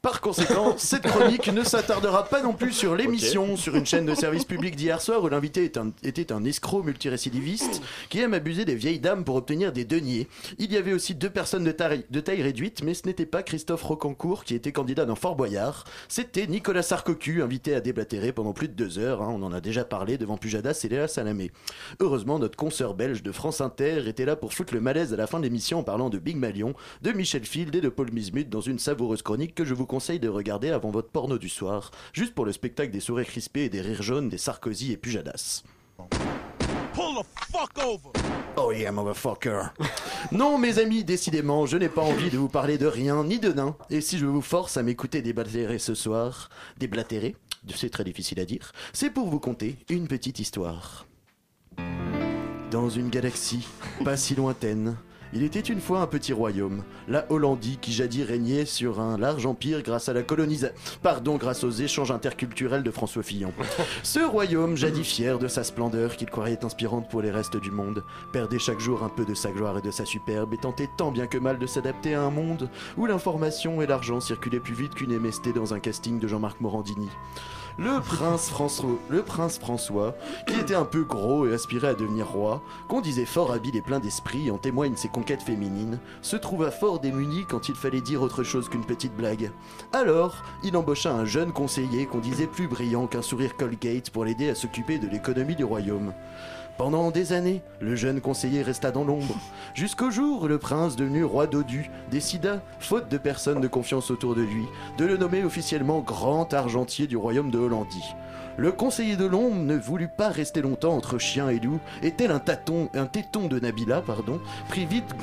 Par conséquent, cette chronique ne s'attardera pas non plus sur l'émission sur une chaîne de service public d'hier soir où l'invité était un escroc multirécidiviste qui aime abuser des vieilles dames pour obtenir des deniers. Il y avait aussi deux personnes de taille, de taille réduite, mais ce n'était pas Christophe Rocancourt qui était candidat dans Fort Boyard, c'était Nicolas Sarkocu, invité à déblatérer pendant plus de deux heures. hein. on en a déjà parlé devant Pujadas et Léa Salamé. Heureusement, notre consoeur belge de France Inter était là pour foutre le malaise à la fin de l'émission en parlant de Big Malion, de Michel Field et de Paul Mismut dans une savoureuse chronique que je vous conseille de regarder avant votre porno du soir, juste pour le spectacle des sourires crispés et des rires jaunes des Sarkozy et Pujadas. Pull the fuck over. Oh yeah, motherfucker. non, mes amis, décidément, je n'ai pas envie de vous parler de rien ni de nain. Et si je vous force à m'écouter déblatérer ce soir, déblatérer, c'est très difficile à dire, c'est pour vous conter une petite histoire. Dans une galaxie pas si lointaine, il était une fois un petit royaume, la Hollandie qui jadis régnait sur un large empire grâce à la colonisation. Pardon, grâce aux échanges interculturels de François Fillon. Ce royaume, jadis fier de sa splendeur qu'il croyait inspirante pour les restes du monde, perdait chaque jour un peu de sa gloire et de sa superbe et tentait tant bien que mal de s'adapter à un monde où l'information et l'argent circulaient plus vite qu'une MST dans un casting de Jean-Marc Morandini. Le prince, François, qui était un peu gros et aspirait à devenir roi, qu'on disait fort habile et plein d'esprit, en témoignent ses conquête féminine, se trouva fort démuni quand il fallait dire autre chose qu'une petite blague. Alors, il embaucha un jeune conseiller qu'on disait plus brillant qu'un sourire Colgate pour l'aider à s'occuper de l'économie du royaume. Pendant des années, le jeune conseiller resta dans l'ombre, jusqu'au jour où le prince devenu roi d'Odu décida, faute de personne de confiance autour de lui, de le nommer officiellement grand argentier du royaume de Hollandie. Le conseiller de l'ombre ne voulut pas rester longtemps entre chien et loup, et tel un, téton de Nabila, pardon, prit vite,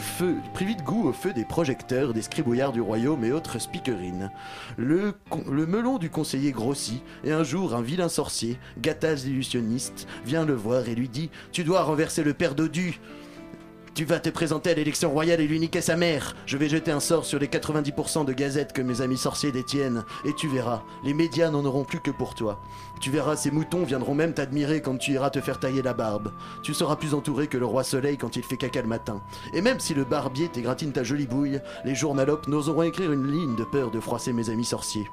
goût au feu des projecteurs, des scribouillards du royaume et autres speakerines. Le, melon du conseiller grossit, et un jour un vilain sorcier, Gattaz l'illusionniste, vient le voir et lui dit Tu dois renverser le père d'Odu. Tu vas te présenter à l'élection royale et lui niquer sa mère. Je vais jeter un sort sur les 90% de gazettes que mes amis sorciers détiennent. Et tu verras, les médias n'en auront plus que pour toi. Tu verras, ces moutons viendront même t'admirer quand tu iras te faire tailler la barbe. Tu seras plus entouré que le roi soleil quand il fait caca le matin. Et même si le barbier t'égratine ta jolie bouille, les journalopes n'oseront écrire une ligne de peur de froisser mes amis sorciers.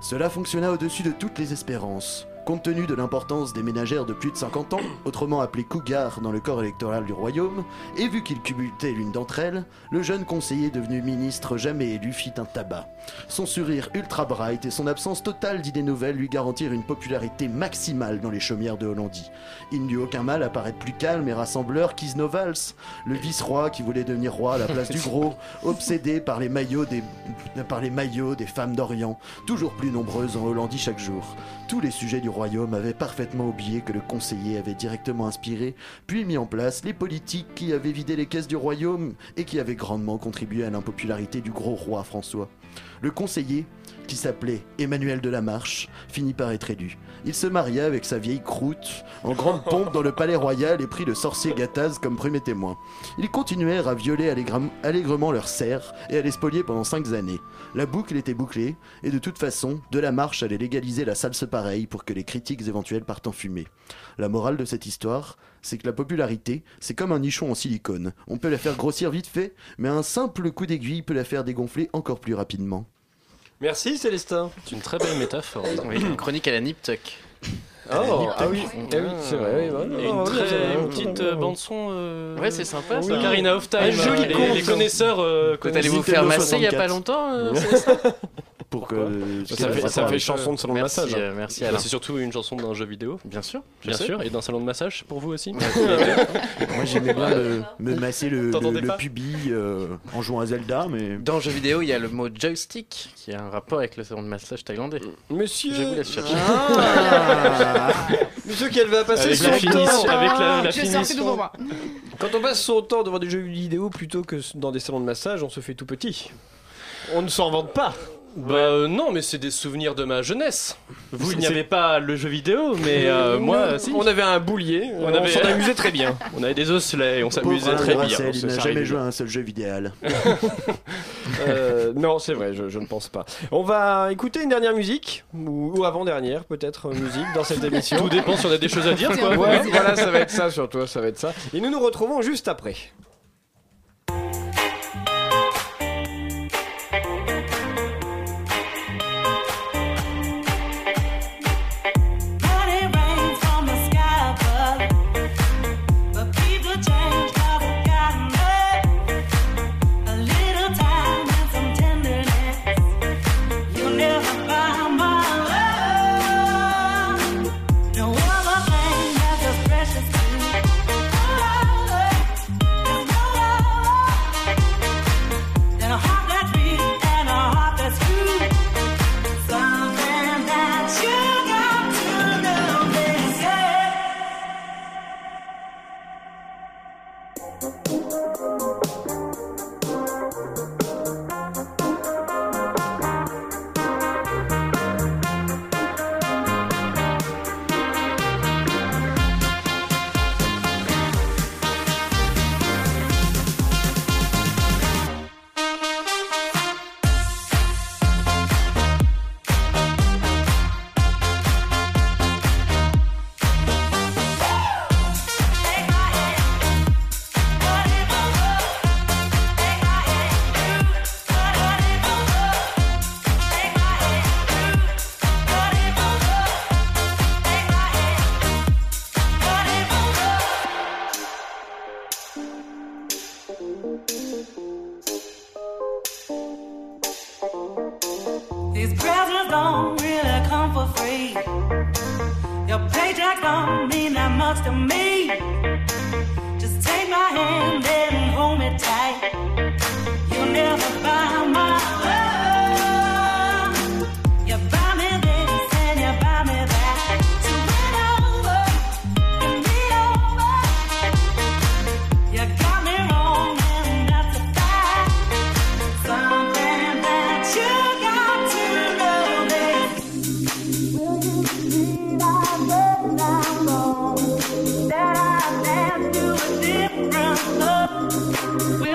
Cela fonctionna au-dessus de toutes les espérances. Compte tenu de l'importance des ménagères de plus de 50 ans, autrement appelées cougars dans le corps électoral du royaume, et vu qu'il cumutait l'une d'entre elles, le jeune conseiller devenu ministre jamais élu fit un tabac. Son sourire ultra bright et son absence totale d'idées nouvelles lui garantirent une popularité maximale dans les chaumières de Hollandie. Il n'eut aucun mal à paraître plus calme et rassembleur qu'Isnovals, le vice-roi qui voulait devenir roi à la place du gros, obsédé par les maillots des, par les maillots des femmes d'Orient, toujours plus nombreuses en Hollandie chaque jour. Tous les sujets du royaume avaient parfaitement oublié que le conseiller avait directement inspiré, puis mis en place les politiques qui avaient vidé les caisses du royaume et qui avaient grandement contribué à l'impopularité du gros roi François. Le conseiller, qui s'appelait Emmanuel de la Marche, finit par être élu. Il se maria avec sa vieille croûte en grande pompe dans le palais royal et prit le sorcier Gattaz comme premier témoin. Ils continuèrent à violer allègrement leurs serfs et à les spolier pendant cinq années. La boucle était bouclée, et de toute façon, de la marche allait légaliser la salse pareille pour que les critiques éventuelles partent en fumée. La morale de cette histoire, c'est que la popularité, c'est comme un nichon en silicone. On peut la faire grossir vite fait, mais un simple coup d'aiguille peut la faire dégonfler encore plus rapidement. Merci Célestin. C'est une très belle métaphore. Oui, une chronique à la Nip Tuck. Oh, ah oui, ah oui, c'est vrai. oui, voilà. Et une, très, petite euh, bande son. euh, Ouais, c'est sympa, ça. Ocarina of Time. Un joli les, les connaisseurs. euh, Vous allez vous connaissent faire masser il y a 64. pas longtemps, euh, Pour que Ça fait, ça fait chanson de salon de massage. euh, merci, Alain. C'est surtout une chanson d'un jeu vidéo. Bien sûr. Bien je sais. sûr. Et d'un salon de massage pour vous aussi. Moi j'aimais bien me, me masser le, le, le pubis euh, en jouant à Zelda, mais. Dans le jeu vidéo, il y a le mot joystick qui a un rapport avec le salon de massage thaïlandais. Monsieur. Je vous laisse chercher. Ah Monsieur qui va passer Avec son la finition- temps. avec la- la moi. Quand on passe son temps devant des jeux vidéo plutôt que dans des salons de massage, on se fait tout petit. On ne s'en vante pas. Bah euh, non, mais c'est des souvenirs de ma jeunesse. Vous, il n'y avait pas le jeu vidéo, mais euh, moi, si. On avait un boulier, on, On avait- s'en amusait très bien. On avait des osselets, on s'amusait très bien. Duracell, il n'a jamais joué à un seul jeu vidéal. Euh, non, c'est vrai, je, je ne pense pas. On va écouter une dernière musique, ou, ou avant-dernière peut-être musique dans cette émission. Tout dépend si on a des choses à dire, quoi. Ouais, voilà, ça va être ça surtout, ça va être ça. Et nous nous retrouvons juste après.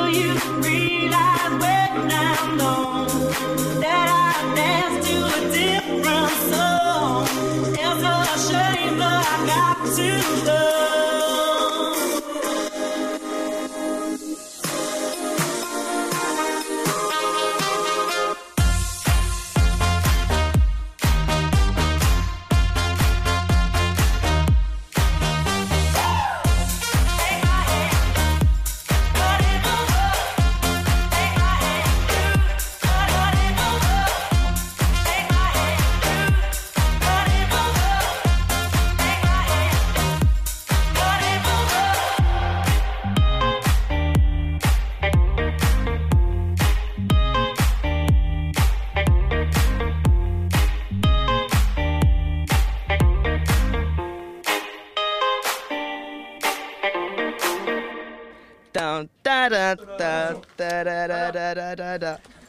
You realize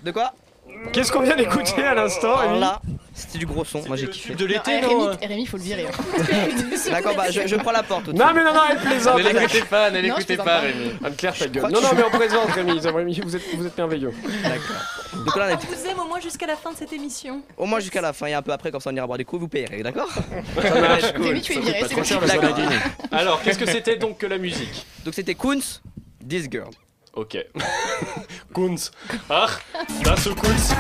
De quoi Qu'est-ce qu'on vient d'écouter à l'instant, Alors Rémi là, c'était du gros son, moi j'ai kiffé. de l'été, Non, non Rémi, Rémi, faut le virer. D'accord, bah je, je prends la porte. Non, mais non, non, elle plaisante. Ne l'écoutez pas, ne l'écoutez pas. Rémi. Anne-Claire, ta gueule. Non, non, mais on présente, Rémi. Rémi, vous êtes, vous êtes merveilleux. D'accord. Donc là, on était vous aime au moins jusqu'à la fin de cette émission. au moins jusqu'à la fin et un peu après, comme ça on ira boire des coups, vous payerez, d'accord. Rémi, tu es viré, c'est. Alors, qu'est-ce que c'était donc que la musique? Donc c'était Koons, This Girl. Ok. Kunz. Ah, das Kunz.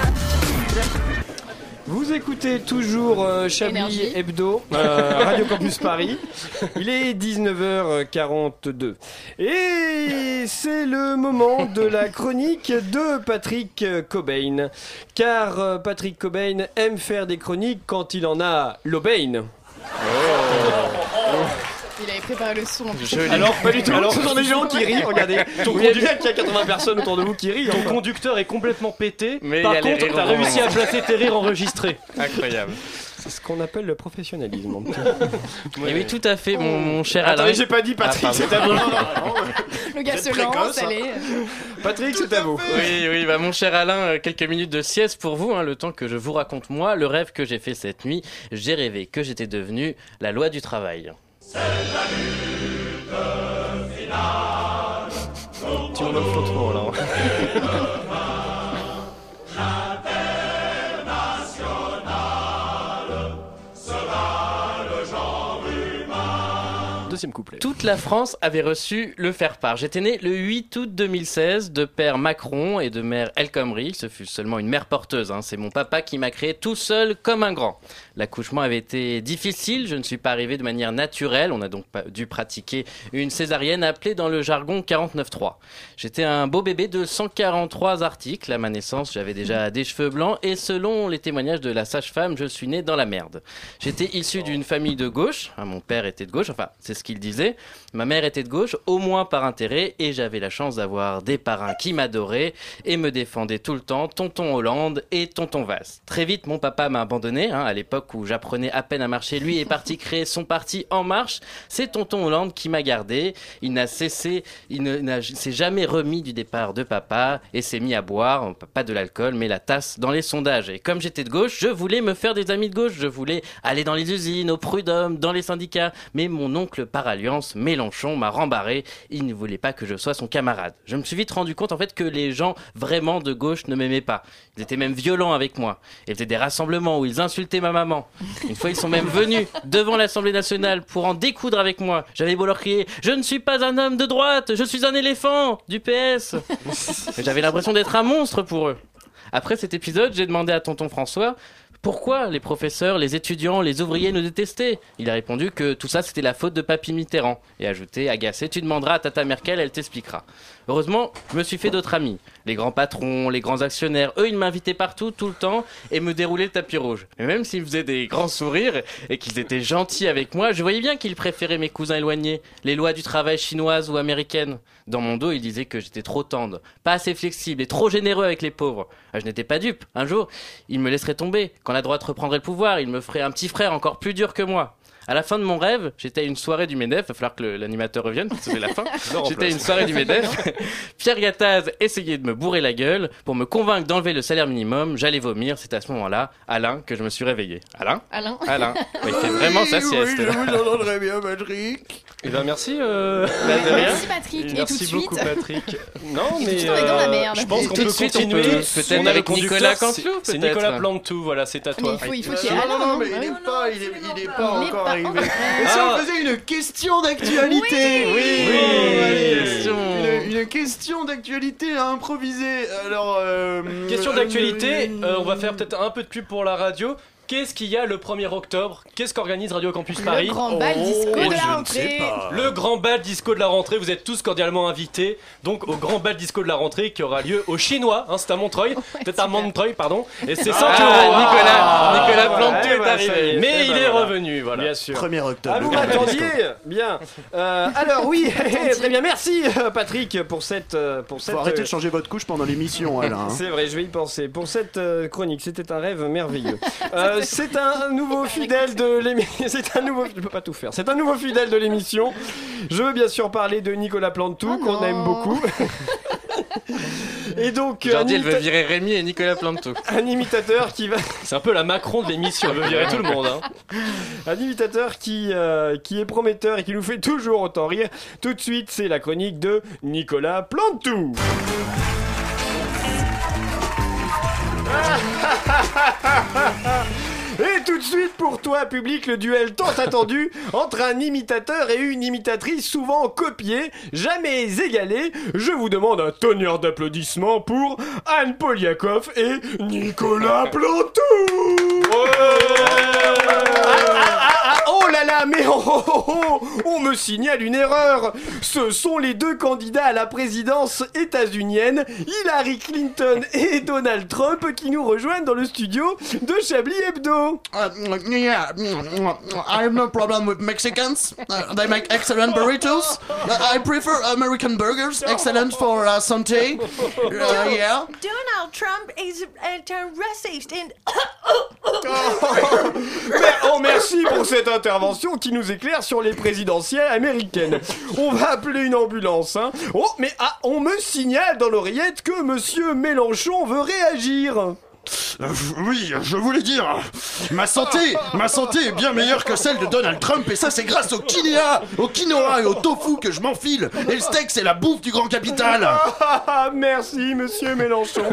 Vous écoutez toujours euh, Chablis Énergie. Hebdo, euh, Radio Campus Paris. Il est 19h42. Et c'est le moment de la chronique de Patrick Cobain. Car euh, Patrick Cobain aime faire des chroniques quand il en a l'aubaine. Avait préparé le son en. Alors, pas du tout. Alors, ce sont des gens qui rient. Regardez, ton Oui, conducteur qui a 80 personnes autour de vous qui rient. Ton enfin. conducteur est complètement pété. Mais Par contre, t'as réussi à placer tes rires enregistrés. Incroyable. C'est ce qu'on appelle le professionnalisme. mon petit. Et oui, tout à fait, mon, mon cher Alain. Attendez, j'ai pas dit Patrick, Ah, c'est à vous. Le gars se lance, précoce, hein. allez. Patrick, c'est à vous. Oui, oui, bah mon cher Alain, euh, quelques minutes de sieste pour vous, hein, le temps que je vous raconte moi le rêve que j'ai fait cette nuit. J'ai rêvé que j'étais devenu la loi du travail. Petit moment de flottement là. Deuxième couplet. Toute la France avait reçu le faire-part. J'étais né le 8 août 2016 de père Macron et de mère El Khomri. Ce fut seulement une mère porteuse. hein. C'est mon papa qui m'a créé tout seul comme un grand. L'accouchement avait été difficile. Je ne suis pas arrivé de manière naturelle. On a donc dû pratiquer une césarienne appelée dans le jargon 49.3. J'étais un beau bébé de 143 articles. À ma naissance, j'avais déjà des cheveux blancs et selon les témoignages de la sage-femme, je suis né dans la merde. J'étais issu d'une famille de gauche. Hein, Mon père était de gauche, enfin, c'est ce qu'il disait. Ma mère était de gauche, au moins par intérêt, et j'avais la chance d'avoir des parrains qui m'adoraient et me défendaient tout le temps, tonton Hollande et tonton Vasse. Très vite, mon papa m'a abandonné. hein, à l'époque où j'apprenais à peine à marcher, lui est parti créer son parti En Marche. C'est tonton Hollande qui m'a gardé. Il n'a cessé, il ne s'est jamais remis du départ de papa et s'est mis à boire, pas de l'alcool, mais la tasse dans les sondages. Et comme j'étais de gauche, je voulais me faire des amis de gauche. Je voulais aller dans les usines, au prud'homme, dans les syndicats. Mais mon oncle par alliance, Mélenchon, m'a rembarré. Il ne voulait pas que je sois son camarade. Je me suis vite rendu compte en fait que les gens vraiment de gauche ne m'aimaient pas. Ils étaient même violents avec moi. Ils faisaient des rassemblements où ils insultaient ma maman. Une fois, ils sont même venus devant l'Assemblée nationale pour en découdre avec moi. J'avais beau leur crier Je ne suis pas un homme de droite, je suis un éléphant du PS. J'avais l'impression d'être un monstre pour eux. Après cet épisode, j'ai demandé à tonton François pourquoi les professeurs, les étudiants, les ouvriers nous détestaient. Il a répondu que tout ça c'était la faute de Papy Mitterrand et ajouté agacé Tu demanderas à Tata Merkel, elle t'expliquera. Heureusement, je me suis fait d'autres amis. Les grands patrons, les grands actionnaires, eux, ils m'invitaient partout, tout le temps, et me déroulaient le tapis rouge. Mais même s'ils faisaient des grands sourires et qu'ils étaient gentils avec moi, je voyais bien qu'ils préféraient mes cousins éloignés, les lois du travail chinoises ou américaines. Dans mon dos, ils disaient que j'étais trop tendre, pas assez flexible et trop généreux avec les pauvres. Ah, Je n'étais pas dupe. Un jour, ils me laisseraient tomber. Quand la droite reprendrait le pouvoir, ils me feraient un petit frère encore plus dur que moi. À la fin de mon rêve, j'étais à une soirée du MEDEF. Il va falloir que l'animateur revienne parce que c'est la fin. J'étais à une soirée du MEDEF. Pierre Gattaz essayait de me bourrer la gueule pour me convaincre d'enlever le salaire minimum. J'allais vomir. C'est à ce moment-là, Alain, que je me suis réveillé. Alain? Alain Alain. Ouais, il fait vraiment sa sieste. là. entendrai bien, Patrick. Eh ben merci. euh, Bah. Merci Patrick. Et Merci tout de beaucoup suite. Patrick. Non tout mais dans la euh, merde. je pense qu'on de peut suite, continuer. peut-être avec Nicolas c'est-. Nicolas Plantou, voilà, c'est à Mais toi. il faut, il faut qu'il y ait Non, Alain. non, non mais il Ah est oui. pas, il est, il est pas encore pas arrivé. Et si Ah. on faisait une question d'actualité Oui, question. Une, une question d'actualité à improviser. Alors, euh, Question d'actualité, on va faire peut-être un peu de pub pour la radio. Qu'est-ce qu'il y a le 1er octobre Qu'est-ce qu'organise Radio Campus Paris Le grand bal disco Oh, de je la rentrée. Le grand bal disco de la rentrée, vous êtes tous cordialement invités donc au grand bal disco de la rentrée qui aura lieu au Chinois, hein, c'est à Montreuil, peut-être à. Montreuil, pardon, et c'est 100 Ah, euros. Nicolas, Nicolas. Plantou Eh est arrivé. est. Mais Eh il est voilà. revenu, voilà. Bien sûr. 1er octobre. Ah, vous m'attendiez disco. Bien. Euh, alors, oui, très bien. Merci, euh, Patrick, pour cette. euh, Pour cette Faut arrêter de changer votre couche pendant l'émission, Alain. hein. C'est vrai, je vais y penser. Pour cette chronique, c'était un rêve merveilleux. Euh, c'est un nouveau fidèle de l'émission. C'est un nouveau. Je peux pas tout faire. C'est un nouveau fidèle de l'émission. Je veux bien sûr parler de Nicolas Plantou, Oh qu'on aime beaucoup. Et donc, euh, Jordi, un, elle veut virer Rémi et Nicolas Plantou. un imitateur qui va. C'est un peu la Macron de l'émission, elle veut virer tout le monde. Hein. Un imitateur qui, euh, qui est prometteur et qui nous fait toujours autant rire. Tout de suite, c'est la chronique de Nicolas Plantou. Ah. Et tout de suite pour toi, public, le duel tant attendu entre un imitateur et une imitatrice souvent copiée, jamais égalée. Je vous demande un tonnerre d'applaudissements pour Anne Poliakov et Nicolas Plantou. Ah, ah, ah, oh là là, mais oh, oh, oh, oh, on me signale une erreur. Ce sont les deux candidats à la présidence états-unienne, Hillary Clinton et Donald Trump, qui nous rejoignent dans le studio de Chablis Hebdo. Uh, yeah, I have no problem with Mexicans. Uh, they make excellent burritos. Uh, I prefer American burgers. Excellent for uh, santé. Uh, yeah. Donald Trump is a, a racist and Mais- oh, merci pour cette intervention qui nous éclaire sur les présidentielles américaines. On va appeler une ambulance, hein. Oh, mais ah, on me signale dans l'oreillette que Monsieur Mélenchon veut réagir. Euh, oui, je voulais dire, ma santé, ma santé est bien meilleure que celle de Donald Trump et ça c'est grâce au quinoa, au quinoa et au tofu que je m'enfile. Et le steak c'est la bouffe du grand capital. Ah, merci, monsieur Mélenchon.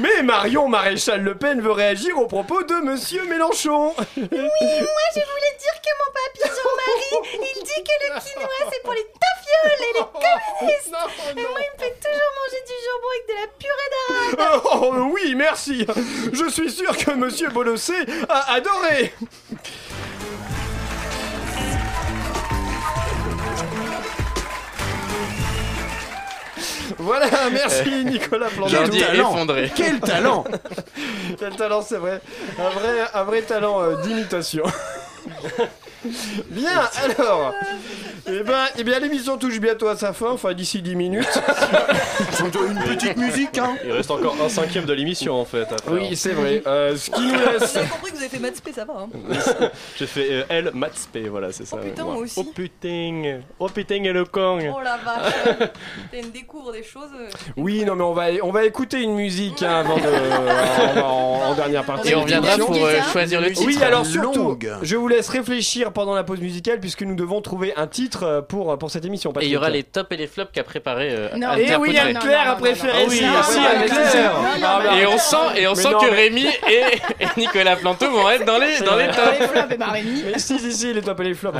Mais Marion Maréchal Le Pen veut réagir au propos de monsieur Mélenchon. Oui, moi je voulais dire que mon papy Jean-Marie, il dit que le quinoa c'est pour les tafioles et les communistes. Et moi il me fait toujours manger du jambon avec de la purée d'arabe. Oh oui, merci. Je suis sûr que monsieur Bolossé a adoré. Voilà, merci Nicolas. Jordi est talent. effondré. Quel talent Quel talent, c'est vrai. Un vrai, un vrai talent euh, d'imitation. Bien, alors. Eh ben, eh bien l'émission touche bientôt à sa fin, enfin d'ici 10 minutes. Une petite musique, hein. Il reste encore un cinquième de l'émission en fait. à faire. Oui, c'est vrai. Euh, ce qui nous laisse. Vous avez compris que vous avez fait maths spé, ça va. Hein. J'ai fait euh, L Maths P, voilà, c'est ça. Oh putain, moi aussi. Oh putain, oh putain et le con. Oh la vache. T'as une découvre des choses. Oui, non, mais on va, on va écouter une musique hein, avant de, en, en- en dernière partie. Et de on reviendra l'émission. pour euh, choisir le titre. Oui, alors surtout, longue. je vous laisse réfléchir pendant la pause musicale puisque nous devons trouver un titre euh, pour, pour cette émission. Et il y aura les tops et les flops qu'a préparé euh, Non. Et oui, Potré. Anne-Claire a préféré Ah oui, ça. si, Oui, Anne-Claire. Ah, Et on sent, et on sent non, que mais- Rémi et, et Nicolas Planto vont être dans les, dans les tops. Les flops et Marémi. Mais si, si, si, les tops et les flops.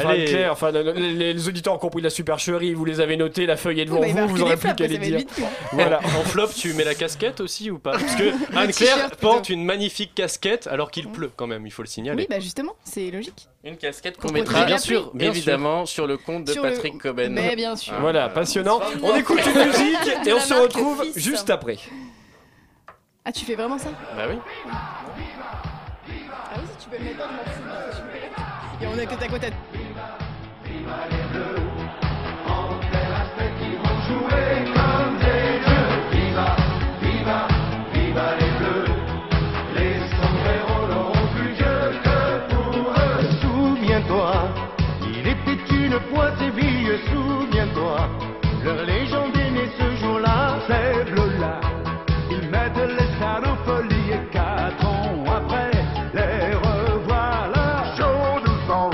Enfin, les, les auditeurs ont compris la supercherie, vous les avez notés, la feuille est devant vous, vous des aurez plus qu'à les dire. Voilà. En flop, tu mets la casquette aussi ou pas? Parce que Anne-Claire t-shirt, porte une magnifique casquette alors qu'il pleut quand même, il faut le signaler. Oui, bah justement, c'est logique. Une casquette qu'on Pour mettra bien sûr. Bien évidemment, sur le compte de Sur le- Patrick Coben. Mais bien sûr. Ah. Voilà, passionnant. On écoute une musique et on se retrouve Fils. juste après. Ah, tu fais vraiment ça? Bah oui. Ah oui, si tu peux le mettre dans le morceau. Et on a que ta côte à Leur légende est née ce jour-là, ces bleus-là. Ils mettent les stades aux folies et quatre ans après, les revoilà. Chaud devant,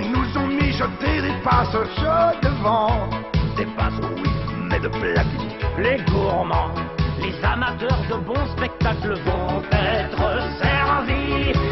ils nous ont mijoté des passes chaudes devant. Des passes, oui, mais de platine. Les gourmands, les amateurs de bons spectacles vont être servis.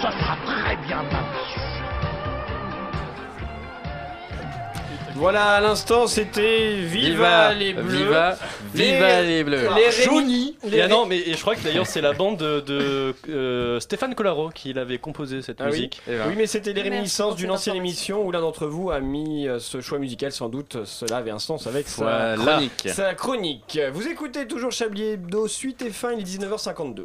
Ça sera très bien. Voilà, à l'instant, c'était Viva, Viva, les bleus. viva, viva les bleus. Les Johnny. Ah non, mais et je crois que d'ailleurs c'est la bande de, de, euh, Stéphane Collaro qui l'avait composé cette Ah musique. Eh ben. oui, mais c'était les réminiscences d'une ancienne émission où l'un d'entre vous a mis euh, ce choix musical. Sans doute, cela avait un sens avec Voilà. sa Chronique. Sa chronique. Vous écoutez toujours Chablis Hebdo, suite et fin, il est 19h52.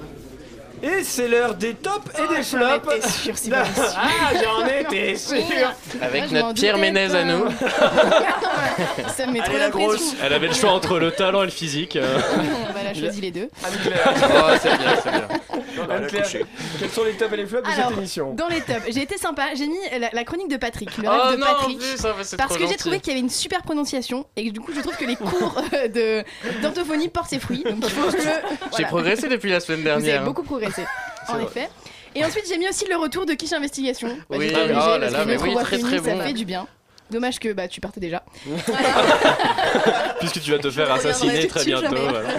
Et c'est l'heure des tops et des j'en flops. Sébastien. ah, j'en étais sûr. Avec Moi, notre Pierre Ménez à nous. Ça me met trop la la grosse. Elle avait le choix entre le talent et le physique. euh. Bah, elle a choisi les deux. Anne-Claire. Oh, c'est bien, c'est bien. Anne-Claire, quels sont les tops et les flops de cette émission? Dans les tops, j'ai été sympa, j'ai mis la, la chronique de Patrick, le Oh rêve de non, Patrick. plus, ça, parce que j'ai trouvé qu'il y avait une super prononciation et que du coup je trouve que les cours euh, de d'orthophonie portent ses fruits. Donc il faut que J'ai voilà. progressé depuis la semaine Vous avez dernière. beaucoup progressé, en vrai. effet. Et ensuite j'ai mis aussi le retour de Quiche Investigation. Bah, Oui, oh là mais oui, très, très féminine, ça bon. fait du bien. Dommage que bah tu partais déjà. Puisque tu vas te faire Je assassiner très bientôt. voilà.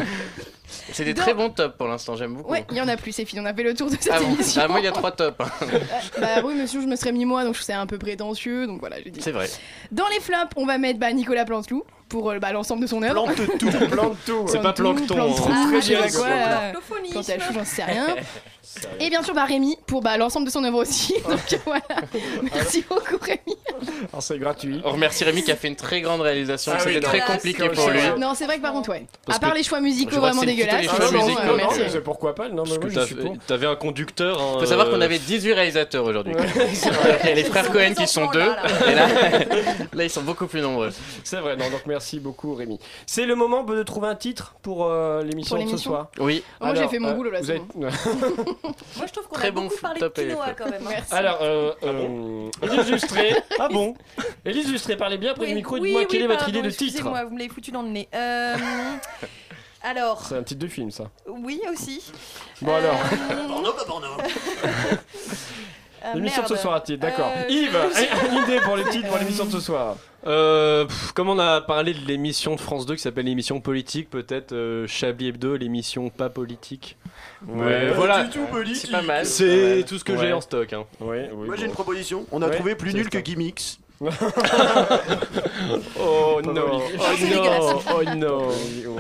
C'est des Donc- très bons tops pour l'instant, j'aime beaucoup. Ouais, il y en a plus, c'est fini, on a fait le tour de cette Ah, bon émission. Ah, moi, il y a trois tops. hein. Bah oui, monsieur, je me serais mis moi, donc je ça un peu prétentieux, donc voilà, j'ai dit. C'est vrai. Dans les flops, on va mettre bah, Nicolas Plantelou pour euh, bah, l'ensemble de son œuvre. Plante tout, plante tout. C'est pas plancton. Plante hein. tout, Très bien, quoi, Nicolas. là. Plante à chou, j'en sais rien. Et bien sûr, bah, Rémi pour bah, l'ensemble de son œuvre aussi. Donc voilà. Merci beaucoup, Rémi. Alors c'est gratuit. On remercie Rémi qui a fait une très grande réalisation. Ah oui, C'était très dégueulasse. compliqué pour lui. Non, c'est vrai que par contre, ouais. Parce à part que- les choix musicaux vraiment dégueulasses. les choix non, non, musicaux, non, merci. non, c'est pourquoi pas. Non, mais pour. t'avais un conducteur. hein, Faut savoir euh, qu'on avait 18 réalisateurs aujourd'hui. Ouais. Il y a les frères Cohen qui sont deux. Et là, là, ils sont beaucoup plus nombreux. C'est vrai, non, donc merci beaucoup Rémi. C'est le moment de trouver un titre pour euh, l'émission de ce soir. Oui. Moi, j'ai fait mon euh, boulot, là, Moi, je trouve qu'on Très a bon beaucoup parlé de et quinoa quand même. hein. Merci. Alors, euh, euh, Élise Lustré. Ah bon Élise Lustré, parlez bien près du Oui, micro et oui, dites-moi oui, quelle est votre pardon, idée de titre. Excusez-moi, vous me l'avez foutu dans le nez. Euh, alors, C'est un titre de film ça. oui aussi. Bon alors, Porno, pas porno. Ah, l'émission de ce merde. soir à titre, d'accord. Euh, Yves, une idée pour le titre pour l'émission de ce soir. Euh, pff, comme on a parlé de l'émission de France 2 qui s'appelle l'émission politique, peut-être euh, Chablis Hebdo, l'émission pas politique. Ouais, Ouais, voilà. du tout politique. C'est pas mal. C'est Ouais. tout ce que Ouais. j'ai en stock. hein. Ouais, oui, Moi j'ai une proposition. On a Ouais, trouvé plus nul ça. que Gimmicks. Oh non, oh dégueulasse. non, oh non.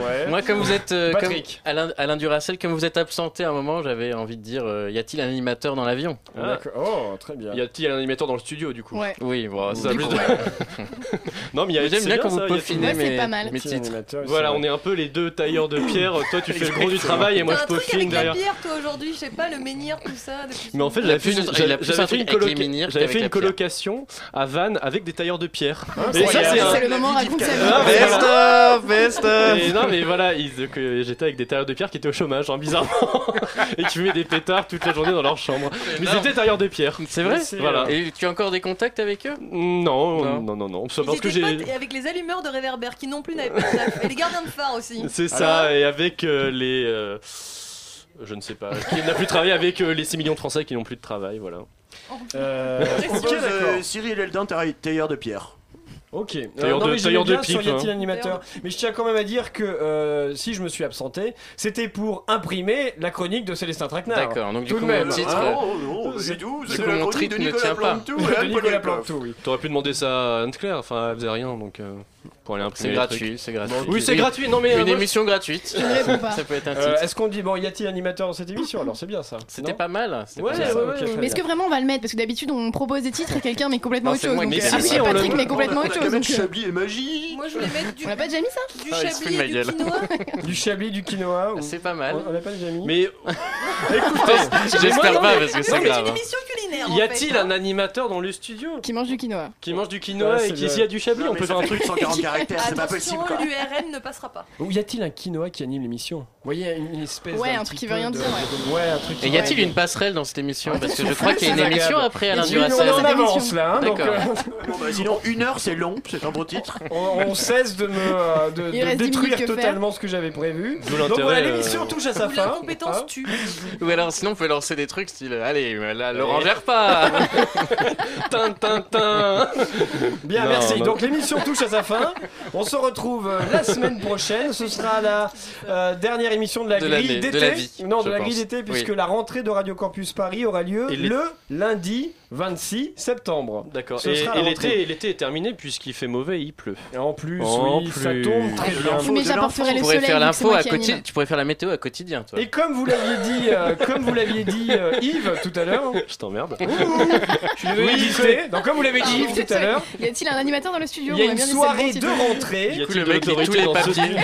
Ouais. Moi, comme vous êtes, euh, comme Patrick. Alain, Alain Duracel, comme vous êtes absenté à un moment, j'avais envie de dire, euh, y a-t-il un animateur dans l'avion? Ah, D'accord. Oh, très bien. Y a-t-il un animateur dans le studio du coup? Ouais. Oui, bon, ça Du plus coup, de- Non, mais il y a J'aime c'est bien quand ça, vous y a-t-il- peaufinez Ouais, c'est mes, pas mal. mes Petit titres. animateur, Voilà, c'est on est un peu les deux tailleurs de pierre. Toi, tu fais le gros du travail et moi T'as je un truc peaufine avec derrière. la bière, toi, aujourd'hui, je sais pas, le menhir, tout ça. depuis Mais en fait, Il a j'avais fait plus une, un- il a j'avais- plus j'avais un fait une, truc avec les coloca- menhirs j'avais qu'avec fait la une pierre. colocation à Vannes avec des tailleurs de pierre. Ah, Et ça, c'est un- C'est le moment raconte sa vie. Ah, mais Best of, best of. Et non mais voilà, ils- euh, j'étais avec des tailleurs de pierre qui étaient au chômage, hein, bizarrement, et qui fumaient des pétards toute la journée dans leur chambre. Mais énorme. c'était tailleurs de pierre. C'est vrai Voilà. Et tu as encore des contacts avec eux? Non, Non. non, non, non. C'est Ils parce que étaient j'ai. potes avec les allumeurs de réverbères qui non plus n'avaient pas de taf. Et les gardiens de phare aussi. C'est ça, et avec euh, les. euh, Je ne sais pas. Qui n'a plus travaillé avec euh, les 6 millions de Français qui n'ont plus de travail, voilà. Euh, euh, Cyril Eldin, taille- tailleur de pierre. Ok. Euh, Tailleur non, de- mais j'aimais tailleur de bien sur pipe, Y a-t-il hein. animateur Mais je tiens quand même à dire que euh, si je me suis absenté, c'était pour imprimer la chronique de Célestin Traquenard. D'accord, donc du Tout coup, de même. mon titre, Ah, euh, oh, non, c'est tout, c'est coup, la mon chronique titre de ne Nicolas tient pas. Plantou, de et Anne Nicolas Poliakov. Plantou, oui. T'aurais pu demander ça à Anne-Claire, enfin elle faisait rien donc. euh, pour aller imprimer C'est gratuit, c'est gratuit. Oui, c'est gratuit, non mais. euh, Une moi, émission gratuite. Je ne réponds pas. Ça peut être un Euh, titre. Est-ce qu'on dit, bon, y a-t-il animateur dans cette émission Alors c'est bien ça. C'était pas mal. Ouais, pas ouais, ouais, Mais est-ce que vraiment on va le mettre Parce que d'habitude on propose des titres et quelqu'un met complètement Non, autre chose. moi Donc, qui euh, ah, Si, on Patrick met complètement autre chose. euh, Chablis et Magie. Moi, je voulais mettre du, On l'a pas déjà mis ça du Ah, chablis et du quinoa. Du chablis, du quinoa ou... C'est pas mal. On l'a pas déjà mis Mais J'espère pas parce que c'est mais c'est grave. une hein. émission culinaire. en y a-t-il un animateur dans le studio Qui mange du quinoa. qui mange du quinoa et qui y a du chablis, on mais peut faire un truc plus de 140 caractères, c'est pas possible Attention, quoi. l'URL ne passera pas. Ou y a-t-il un quinoa qui anime l'émission Vous voyez, une, une espèce Ouais, un truc qui veut rien de- dire, Ouais, un truc qui Et y a-t-il une passerelle dans cette émission Parce que je crois qu'il y a une émission après Alain on Duracell. en avance là, hein, D'accord. euh, sinon, une heure, c'est long, c'est un beau titre. on, on cesse de me euh, détruire totalement ce que j'avais prévu. Donc voilà, euh, l'émission touche à sa fin. l'incompétence hein. tue. Ou alors sinon on peut lancer des trucs style Allez, là, Laurent gère pas tin, tin, tin. Bien, Non, merci. non. Donc l'émission touche à sa fin. On se retrouve euh, la semaine prochaine. Ce sera la euh, dernière émission de la De grille l'année, de d'été. vie, non, de je la pense. grille d'été, puisque Oui. la rentrée de Radio Campus Paris aura lieu Et les- le lundi 26 septembre. D'accord. Ce Et, l'été, l'été est terminé puisqu'il fait mauvais, il pleut. Et en plus, En oui, ça tombe très bien. Mais j'apporterai le soleil. faire l'info moi à quotidien. Tu pourrais faire la météo à quotidien, toi. Et comme vous l'aviez dit, euh, comme vous l'aviez dit euh, Yves tout à l'heure, Je t'emmerde. je suis désolé d'insister. Donc comme vous l'avez dit Yves tout à l'heure, Y a-t-il un animateur dans le studio il y a une soirée de rentrée. Le mec lit tous les papiers.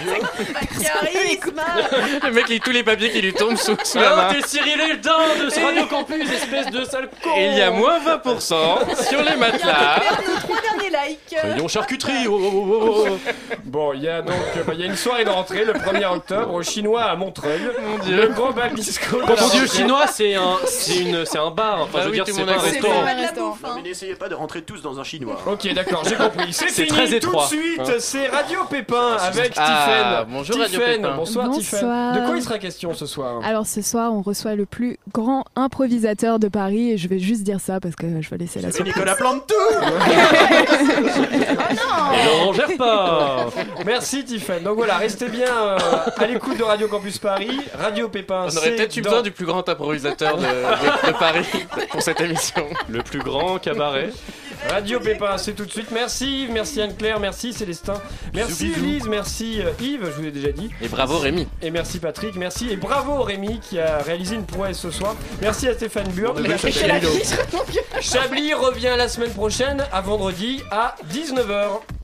Le mec lit tous les papiers qui lui tombent sous, la Ah, main. t'es Cyril Eldin de ce Radio Campus, espèce de sale con Et il y a moins 20% sur les matelas. Nos trois derniers likes. Rayon charcuterie oh, oh, oh, oh, oh. Bon, il y a donc euh, bah, il y a une soirée de rentrée le 1er octobre au chinois à Montreuil. Mon dieu. Le grand bal disco. de Quand la on dit rentrée. chinois, c'est un, c'est une, c'est un bar. Enfin, Bah je veux oui, dire, tout le c'est monde pas un restaurant. pas de la bouffe, Non, hein. mais n'essayez pas de rentrer tous dans un chinois. Ok, d'accord, j'ai compris. C'est C'est fini. très Tout de étroit. suite, Hein. c'est Radio Pépin avec Ah, Tiffen. bonjour, Radio Pépin. Bonsoir, Bonsoir. Tiffen. De quoi il sera question ce soir? Alors ce soir, on reçoit le plus grand improvisateur de Paris et je vais juste dire ça parce que je vais laisser la C'est surprise. Nicolas Plantou Et Laurent gère pas Merci Tiffen. Donc voilà, restez bien euh, à l'écoute de Radio Campus Paris. Radio Pépin, On aurait peut-être eu dans- besoin du plus grand improvisateur de, de- de Paris pour cette émission. Le plus grand cabaret. Radio Pépin, c'est tout de suite. Merci Yves, merci Anne-Claire, merci Célestin, merci. Elise, merci euh, Yves, je vous l'ai déjà dit. Et bravo Rémi. Et merci Patrick, merci et bravo Rémi qui a réalisé une prouesse ce soir. Merci à Stéphane Chablis. Chablis revient la semaine prochaine à vendredi à 19h.